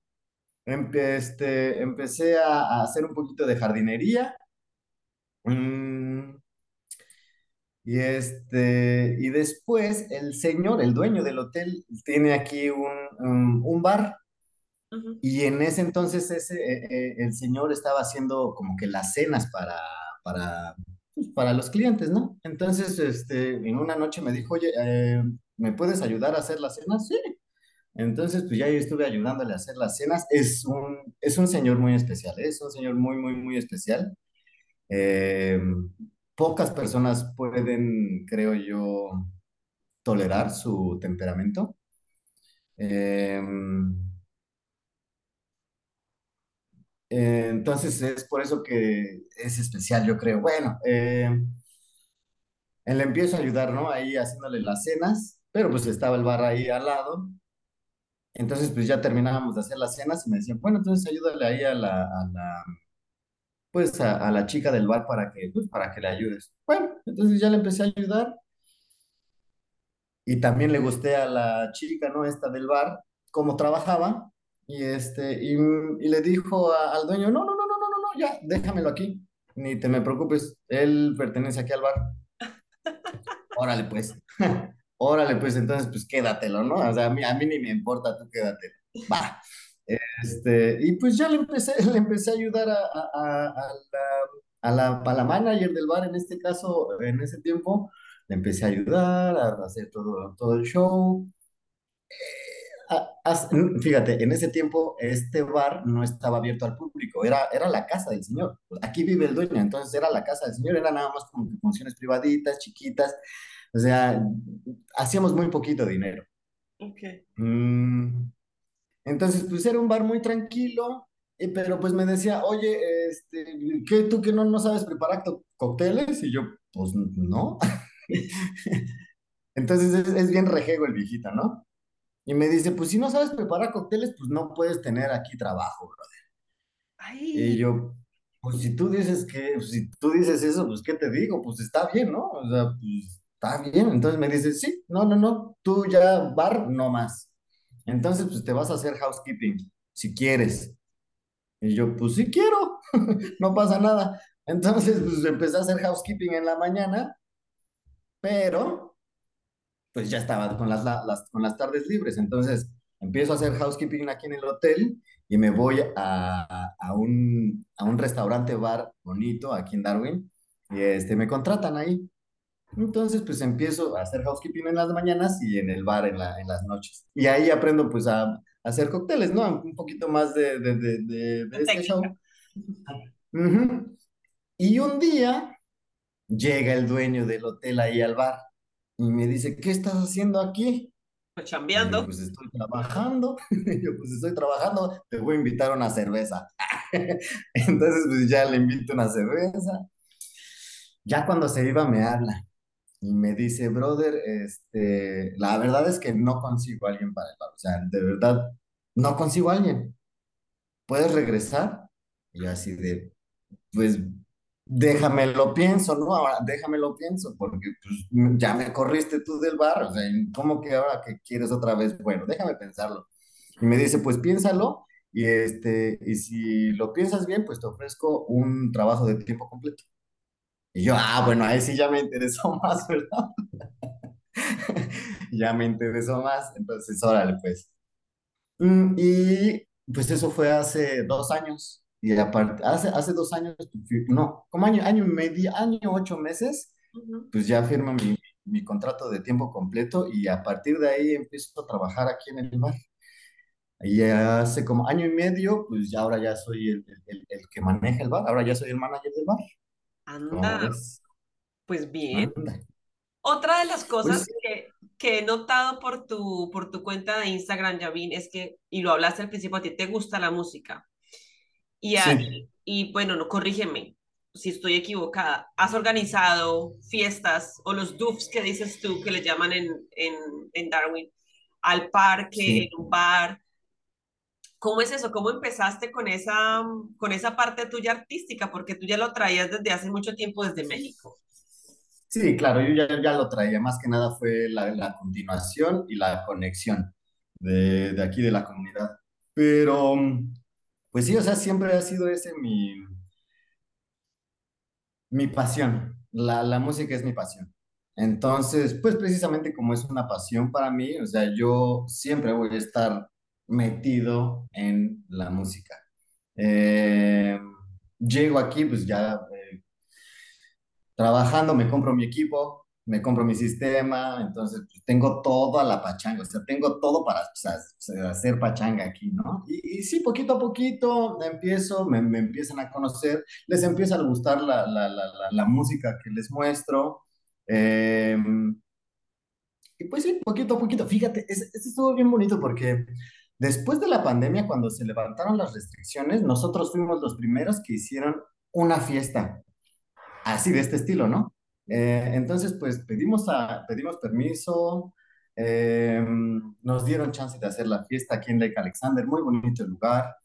Empe- este, empecé a, a hacer un poquito de jardinería. mm, y, este, y después el señor, el dueño del hotel, tiene aquí un, un, un bar. Y en ese entonces ese, eh, eh, el señor estaba haciendo como que las cenas para, para, pues, para los clientes, ¿no? Entonces, este, en una noche me dijo, oye, eh, ¿me puedes ayudar a hacer las cenas? Sí. Entonces, pues ya yo estuve ayudándole a hacer las cenas. Es un, es un señor muy especial, ¿eh? Es un señor muy, muy, muy especial. Eh, pocas personas pueden, creo yo, tolerar su temperamento. Eh, Eh, entonces es por eso que es especial, yo creo. Bueno, eh, él le empiezo a ayudar, ¿no? Ahí haciéndole las cenas, pero pues estaba el bar ahí al lado. Entonces pues ya terminábamos de hacer las cenas y me decían, bueno, entonces ayúdale ahí a la, a la pues a, la chica del bar para que, pues para que le ayudes. Bueno, entonces ya le empecé a ayudar y también le gusté a la chica, ¿no? Esta del bar, cómo trabajaba y este, y, y le dijo a- al dueño, no, no, no, no, no, no, no, ya, déjamelo aquí, ni te me preocupes, él pertenece aquí al bar. <laughs> Órale, pues, <laughs> órale, pues, entonces, pues quédatelo, ¿no? O sea, a mí, a mí ni me importa, tú quédatelo. Va. Este, y pues ya le empecé, <laughs> le empecé a ayudar a, a, a- a la, a la, a la manager del bar, en este caso, en ese tiempo, le empecé a ayudar a hacer todo, todo el show. Ah, mm, Fíjate, en ese tiempo este bar no estaba abierto al público, era, era la casa del señor. Aquí vive el dueño, entonces era la casa del señor, era nada más como que funciones privaditas, chiquitas, o sea, hacíamos muy poquito dinero. ok. Mm, entonces, pues era un bar muy tranquilo, eh, pero pues me decía, oye, este, ¿qué, tú que no, no sabes preparar cócteles? Y yo, pues no. <laughs> Entonces es, es bien rejego el viejito, ¿no? Y me dice, pues si no sabes preparar cócteles, pues no puedes tener aquí trabajo, bro. Y Ay, yo, pues si tú dices que, pues, si tú dices eso, pues ¿qué te digo? Pues está bien, ¿no? O sea, pues está bien. Entonces me dice, sí, no, no, no, tú ya bar, no más. Entonces, pues te vas a hacer housekeeping, si quieres. Y yo, pues sí quiero, <laughs> no pasa nada. Entonces, pues empecé a hacer housekeeping en la mañana, pero pues ya estaba con las, la- las, con las tardes libres. Entonces empiezo a hacer housekeeping aquí en el hotel y me voy a, a un, a un restaurante bar bonito aquí en Darwin y este, me contratan ahí. Entonces pues empiezo a hacer housekeeping en las mañanas y en el bar en, la, en las noches. Y ahí aprendo pues a, a hacer cócteles, ¿no? Un poquito más de, de, de, de, de este show. Ujú. Y un día llega el dueño del hotel ahí al bar y me dice, ¿qué estás haciendo aquí? Pues Y yo, chambeando. pues estoy trabajando. <laughs> Yo, pues estoy trabajando, te voy a invitar una cerveza. <laughs> Entonces, pues ya le invito una cerveza. Ya cuando se iba me habla y me dice, brother, este, la verdad es que no consigo a alguien para el bar. O sea, de verdad, no consigo a alguien. ¿Puedes regresar? Y yo así de, pues déjame lo pienso, ¿no? Ahora déjame lo pienso, porque pues, ya me corriste tú del bar, o sea, ¿cómo que ahora que quieres otra vez? Bueno, déjame pensarlo. Y me dice, pues piénsalo y, este, y si lo piensas bien, pues te ofrezco un trabajo de tiempo completo. Y yo, ah, bueno, ahí sí ya me interesó <laughs> más, ¿verdad? <laughs> ya me interesó más, entonces, órale, pues. Mm, y pues eso fue hace dos años. Y aparte, hace, hace dos años, no, como año, año y medio, año, ocho meses, pues ya firma mi, mi contrato de tiempo completo y a partir de ahí empiezo a trabajar aquí en el bar. Y hace como año y medio, pues ya ahora ya soy el, el, el que maneja el bar, ahora ya soy el manager del bar. ¿Cómo Anda, pues bien. Anda. Otra de las Pues cosas sí, que, que he notado por tu, por tu cuenta de Instagram, Javin, es que, y lo hablaste al principio, a ti te gusta la música. Y, a- sí, y bueno, no corrígeme si estoy equivocada. ¿Has organizado fiestas o los DUFs que dices tú que le llaman en, en, en Darwin al parque, en sí. un bar? ¿Cómo es eso? ¿Cómo empezaste con esa, con esa parte tuya artística? Porque tú ya lo traías desde hace mucho tiempo desde México. Sí, claro, yo ya, ya lo traía, más que nada fue la, la continuación y la conexión de, de aquí de la comunidad. Pero, pues sí, o sea, siempre ha sido ese mi, mi pasión. La, la música es mi pasión. Entonces, pues precisamente como es una pasión para mí, o sea, yo siempre voy a estar metido en la música. Eh, llego aquí, pues ya eh, trabajando, me compro mi equipo, me compro mi sistema, entonces pues, tengo toda la pachanga, o sea, tengo todo para hacer pachanga aquí, ¿no? Y, sí, poquito a poquito empiezo, me, empiezan a conocer, les empieza a gustar la, la, la, la, música que les muestro. Eh, y pues sí, poquito a poquito, fíjate, es, es estuvo bien bonito porque después de la pandemia, cuando se levantaron las restricciones, nosotros fuimos los primeros que hicieron una fiesta así de este estilo, ¿no? Eh, entonces, pues pedimos, pedimos permiso, eh, nos dieron chance de hacer la fiesta aquí en Lake Alexander, muy bonito lugar.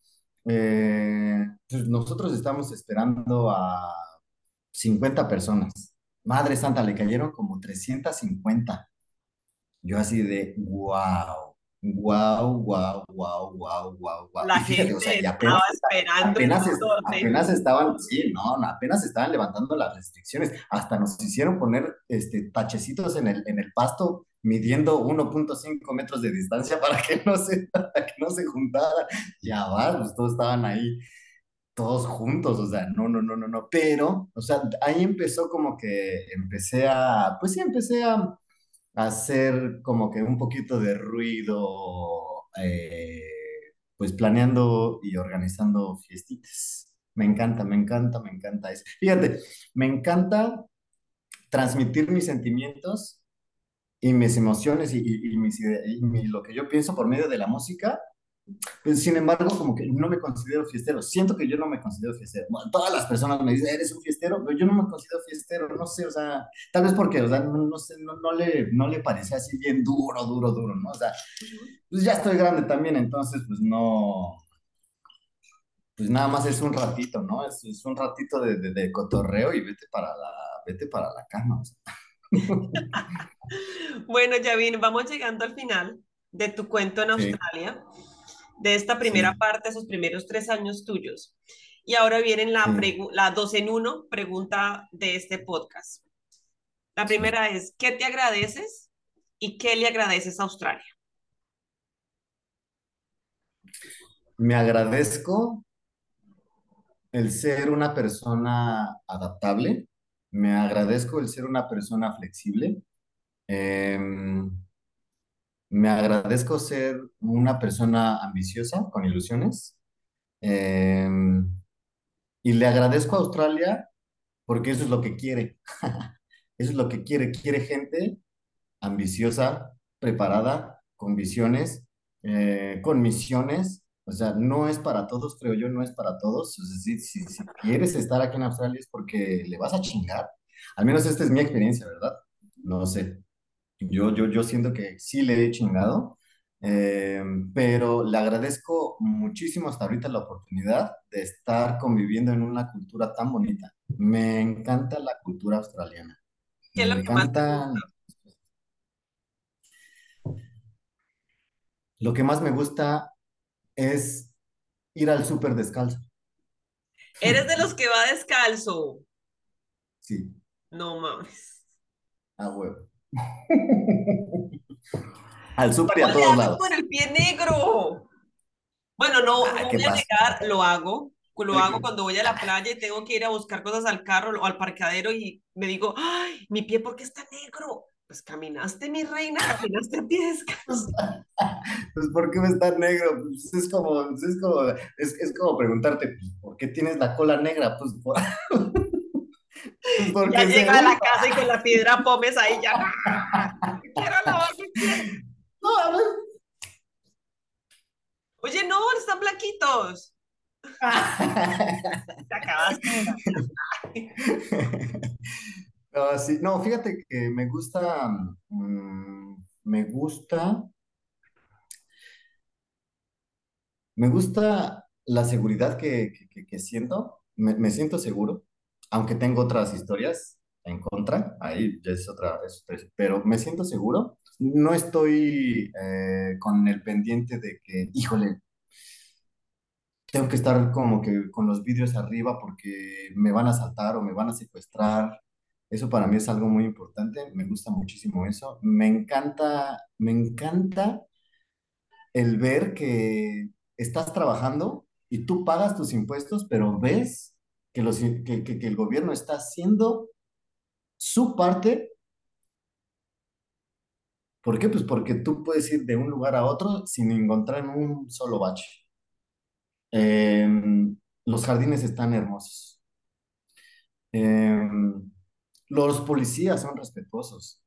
Eh, pues nosotros estamos esperando a 50 personas. Madre Santa, le cayeron como 350. Yo así de, wow, wow, wow, wow, wow, wow, wow. La Y fíjate, o sea, gente apenas, estaba esperando apenas, es- apenas estaban, sí, no, no, apenas estaban levantando las restricciones. Hasta nos hicieron poner este, tachecitos en el, en el pasto, midiendo 1.5 metros de distancia para que no se, para que no se juntara. Ya va, pues todos estaban ahí, todos juntos, o sea, no, no, no, no, no. Pero, o sea, ahí empezó como que empecé a, pues sí, empecé a hacer como que un poquito de ruido, eh, pues planeando y organizando fiestitas. Me encanta, me encanta, me encanta eso. Fíjate, me encanta transmitir mis sentimientos y mis emociones y, y- y mis y lo que yo pienso por medio de la música pues, sin embargo, como que no me considero fiestero. Siento que yo no me considero fiestero. Todas las personas me dicen, eres un fiestero, pero yo no me considero fiestero. No sé, o sea, tal vez porque, o sea, no, no sé, no, no le, no le parecía así bien duro, duro, duro, ¿no? O sea, pues ya estoy grande también, entonces, pues no, pues nada más es un ratito, ¿no? Es, es un ratito de, de, de cotorreo y vete para la, vete para la cama. o sea. <laughs> Bueno, Javin, vamos llegando al final de tu cuento en Sí, Australia, de esta primera sí, parte, esos primeros tres años tuyos. Y ahora viene la, dos en uno pregunta de este podcast. La sí. primera es, ¿qué te agradeces y qué le agradeces a Australia? Me agradezco el ser una persona adaptable, me agradezco el ser una persona flexible, eh, me agradezco ser una persona ambiciosa, con ilusiones, eh, y le agradezco a Australia porque eso es lo que quiere, <laughs> eso es lo que quiere, quiere gente ambiciosa, preparada, con visiones, eh, con misiones. O sea, no es para todos, creo yo, no es para todos. O sea, si, si, si quieres estar aquí en Australia es porque le vas a chingar. Al menos esta es mi experiencia, ¿verdad? No sé. Yo, yo, yo siento que sí le he chingado, eh, pero le agradezco muchísimo hasta ahorita la oportunidad de estar conviviendo en una cultura tan bonita. Me encanta la cultura australiana. ¿Qué es Me lo que más te encanta gusta? Lo que más me gusta, es ir al súper descalzo. Eres de los que va descalzo. Sí, No mames. a huevo. <laughs> Al súper y a ¿Cómo le todos lados. con el pie negro? Bueno, no, Ay, no ¿qué voy a pasa? negar, lo hago. Lo hago cuando voy a la playa y tengo que ir a buscar cosas al carro o al parqueadero y me digo, ay, mi pie, ¿por qué está negro? Pues caminaste, mi reina, caminaste a pie descalzo. <laughs> Pues, ¿por qué me está negro? Pues, es como, es como, es, es como preguntarte, pues, ¿por qué tienes la cola negra? Pues, por- <laughs> <laughs> porque Ya llega a la casa y con la piedra pomes ahí ya. <laughs> Quiero lavar mi. No, a ver. Oye, no, están blanquitos. <laughs> Te acabaste. No, sí, no, fíjate que me gusta, mm, me gusta, me gusta la seguridad que, que- que- que siento, me, me siento seguro, aunque tengo otras historias en contra, ahí ya es otra, es pero me siento seguro, no estoy eh, con el pendiente de que, híjole, tengo que estar como que con los vidrios arriba porque me van a asaltar o me van a secuestrar. Eso para mí es algo muy importante, me gusta muchísimo eso. Me encanta, me encanta el ver que estás trabajando y tú pagas tus impuestos, pero ves que, los, que, que- el gobierno está haciendo su parte. ¿Por qué? Pues porque tú puedes ir de un lugar a otro sin encontrar un solo bache. Em, los jardines están hermosos. Em, los policías son respetuosos.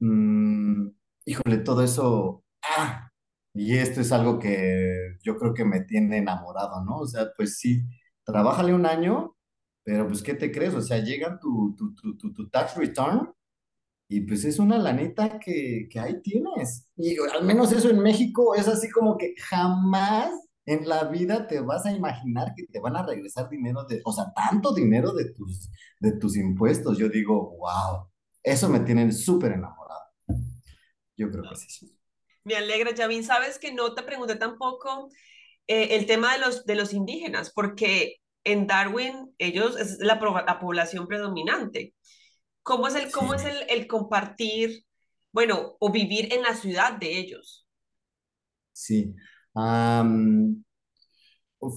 Mm, híjole, todo eso. Ah, y esto es algo que yo creo que me tiene enamorado, ¿no? O sea, pues sí, trabájale un año, pero pues, ¿qué te crees? O sea, llega tu, tu, tu, tu, tax return y pues es una lanita que, que ahí tienes. Y al menos eso en México es así como que jamás en la vida te vas a imaginar que te van a regresar dinero de, o sea, tanto dinero de tus, de tus impuestos. Yo digo, wow, eso me tiene súper enamorado. Yo creo que sí. Me alegra, Javin. Sabes que no te pregunté tampoco eh, el tema de los, de los indígenas, porque en Darwin ellos es la, la población predominante. ¿Cómo es el, cómo es el, el compartir, bueno, o vivir en la ciudad de ellos? sí.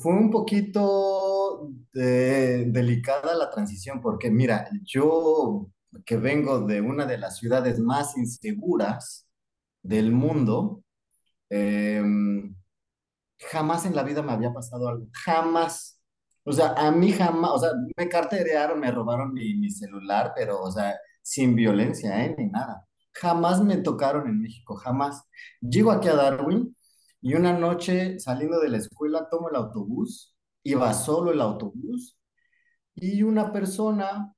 Fue un poquito delicada la transición porque mira, yo que vengo de una de las ciudades más inseguras del mundo, em, jamás en la vida me había pasado algo, jamás. O sea, a mí jamás, o sea, me carterearon, me robaron mi, mi celular, pero, o sea, sin violencia, ¿eh? Ni nada. Jamás me tocaron en México, jamás. Llego aquí a Darwin y una noche saliendo de la escuela tomo el autobús, iba solo el autobús y una persona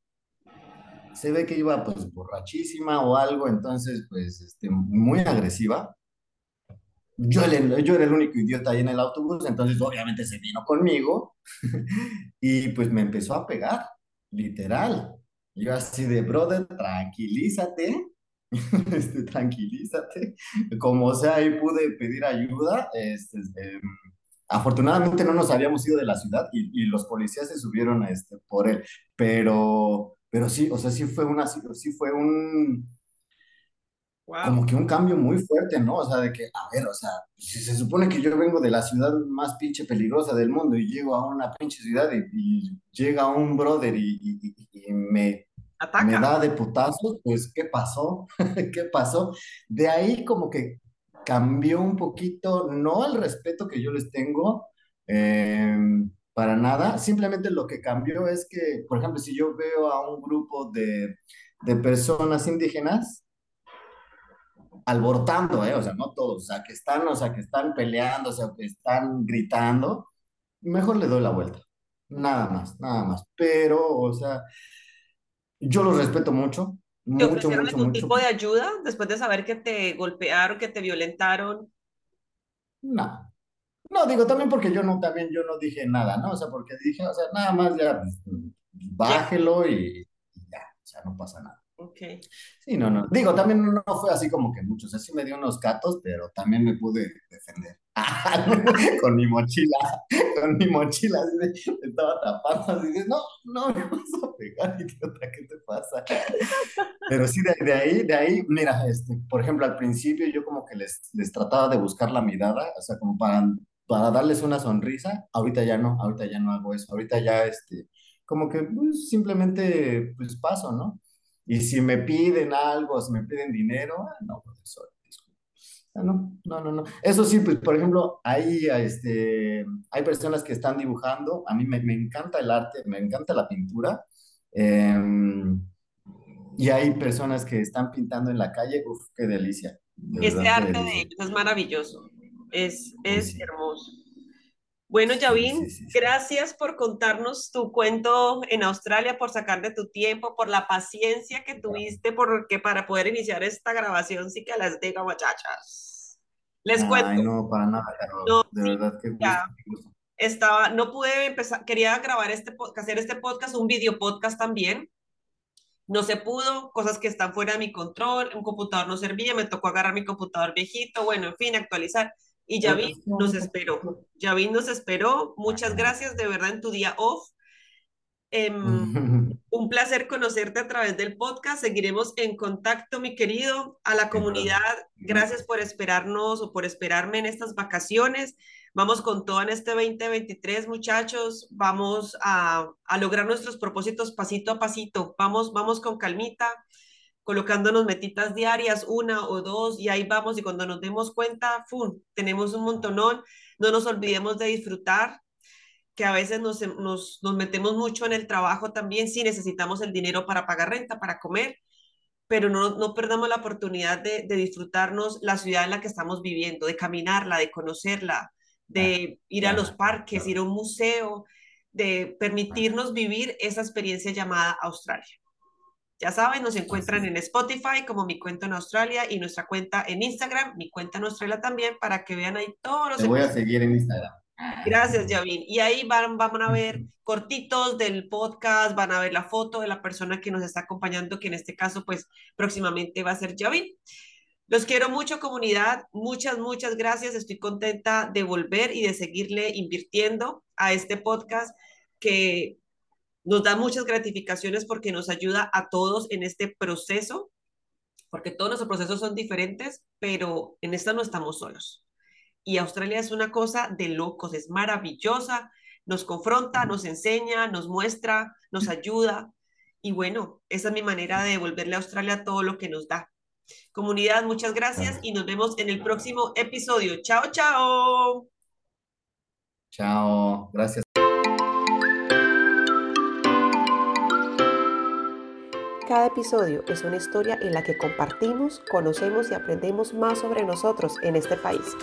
se ve que iba pues borrachísima o algo, entonces pues este, muy agresiva. Yo, el- yo era el único idiota ahí en el autobús, entonces obviamente se vino conmigo <laughs> y pues me empezó a pegar, literal. Yo así de, brother, tranquilízate, <laughs> este, tranquilízate. Como sea, ahí pude pedir ayuda. Este, este, afortunadamente no nos habíamos ido de la ciudad y, y los policías se subieron este, por él, pero, pero sí, o sea, sí fue una, sí, fue un, Wow. como que un cambio muy fuerte, ¿no? O sea, de que, a ver, o sea, si se supone que yo vengo de la ciudad más pinche peligrosa del mundo y llego a una pinche ciudad y, y llega un brother y, y- y- me, me Ataca. da de putazos, pues, ¿qué pasó? <laughs> ¿Qué pasó? De ahí como que cambió un poquito, no el respeto que yo les tengo, eh, para nada, simplemente lo que cambió es que, por ejemplo, si yo veo a un grupo de, de personas indígenas, alborotando, ¿eh? O sea, no todos, o sea, que están, o sea, que están peleando, o sea, que están gritando, mejor le doy la vuelta. Nada más, nada más. Pero, o sea, yo los respeto mucho, ¿Te mucho, mucho, algún mucho. tipo de ayuda después de saber que te golpearon, que te violentaron? No, no, digo también porque yo no, también yo no dije nada, ¿no? O sea, porque dije, o sea, nada más ya, pues, bájelo y, y ya, o sea, no pasa nada. Ok. Sí, no, no. Digo, también no fue así como que mucho, o sea, sí me dio unos gatos, pero también me pude defender. <laughs> con mi mochila, con mi mochila, así de, estaba tapando, así de, no, no me vas a pegar, idiota, ¿qué te pasa? Pero sí, de, de ahí, de ahí, mira, este, por ejemplo, al principio yo como que les, les trataba de buscar la mirada, o sea, como para, para darles una sonrisa, ahorita ya no, ahorita ya no hago eso, ahorita ya, este, como que pues, simplemente, pues paso, ¿no? Y si me piden algo, si me piden dinero, ah, no, profesor, Ah, no, no, no, no. Eso sí, pues, por ejemplo, hay, este, hay personas que están dibujando. A mí me, me encanta el arte, me encanta la pintura. em, y hay personas que están pintando en la calle. Uf, qué delicia. De qué arte de ellos es maravilloso, es, es sí, hermoso. Bueno, sí, sí, Yavin, sí, sí. gracias por contarnos tu cuento en Australia, por sacar de tu tiempo, por la paciencia que tuviste porque para poder iniciar esta grabación, sí que las digo, muchachas. Les Ay, cuento, no, para nada, no, De verdad, qué ya estaba, no pude empezar, quería grabar este hacer este podcast, un video podcast también, no se pudo, cosas que están fuera de mi control, un computador no servía, me tocó agarrar mi computador viejito, bueno, en fin, actualizar. Y Pero Yavi no, nos esperó. nada. Yavi nos esperó. Muchas gracias de verdad en tu día off. Em, <laughs> un placer conocerte a través del podcast. Seguiremos en contacto, mi querido. A la comunidad, gracias por esperarnos o por esperarme en estas vacaciones. Vamos con todo en este 2023, muchachos. Vamos a, a lograr nuestros propósitos pasito a pasito. Vamos, vamos con calmita, colocándonos metitas diarias, una o dos, y ahí vamos. Y cuando nos demos cuenta, ¡fum! tenemos un montonón. No nos olvidemos de disfrutar que a veces nos, nos, nos metemos mucho en el trabajo también, si necesitamos el dinero para pagar renta, para comer, pero no, no perdamos la oportunidad de, de disfrutarnos la ciudad en la que estamos viviendo, de caminarla, de conocerla, de ir a los parques, ir a un museo, de permitirnos vivir esa experiencia llamada Australia. Ya saben, nos encuentran en Spotify como Mi Cuento en Australia y nuestra cuenta en Instagram, Mi Cuenta en Australia también, para que vean ahí todos los Te voy a seguir en Instagram. Gracias, Yavin. Y ahí van, van a ver cortitos del podcast, van a ver la foto de la persona que nos está acompañando, que en este caso, pues próximamente va a ser Yavin. Los quiero mucho, comunidad. Muchas, muchas gracias. Estoy contenta de volver y de seguirle invirtiendo a este podcast que nos da muchas gratificaciones porque nos ayuda a todos en este proceso, porque todos nuestros procesos son diferentes, pero en esta no estamos solos y Australia es una cosa de locos, es maravillosa, nos confronta, nos enseña, nos muestra, nos ayuda. Y bueno, esa es mi manera de devolverle a Australia todo lo que nos da. Comunidad, muchas gracias y nos vemos en el próximo episodio. Chao, chao. Chao, gracias. Cada episodio es una historia en la que compartimos, conocemos y aprendemos más sobre nosotros en este país.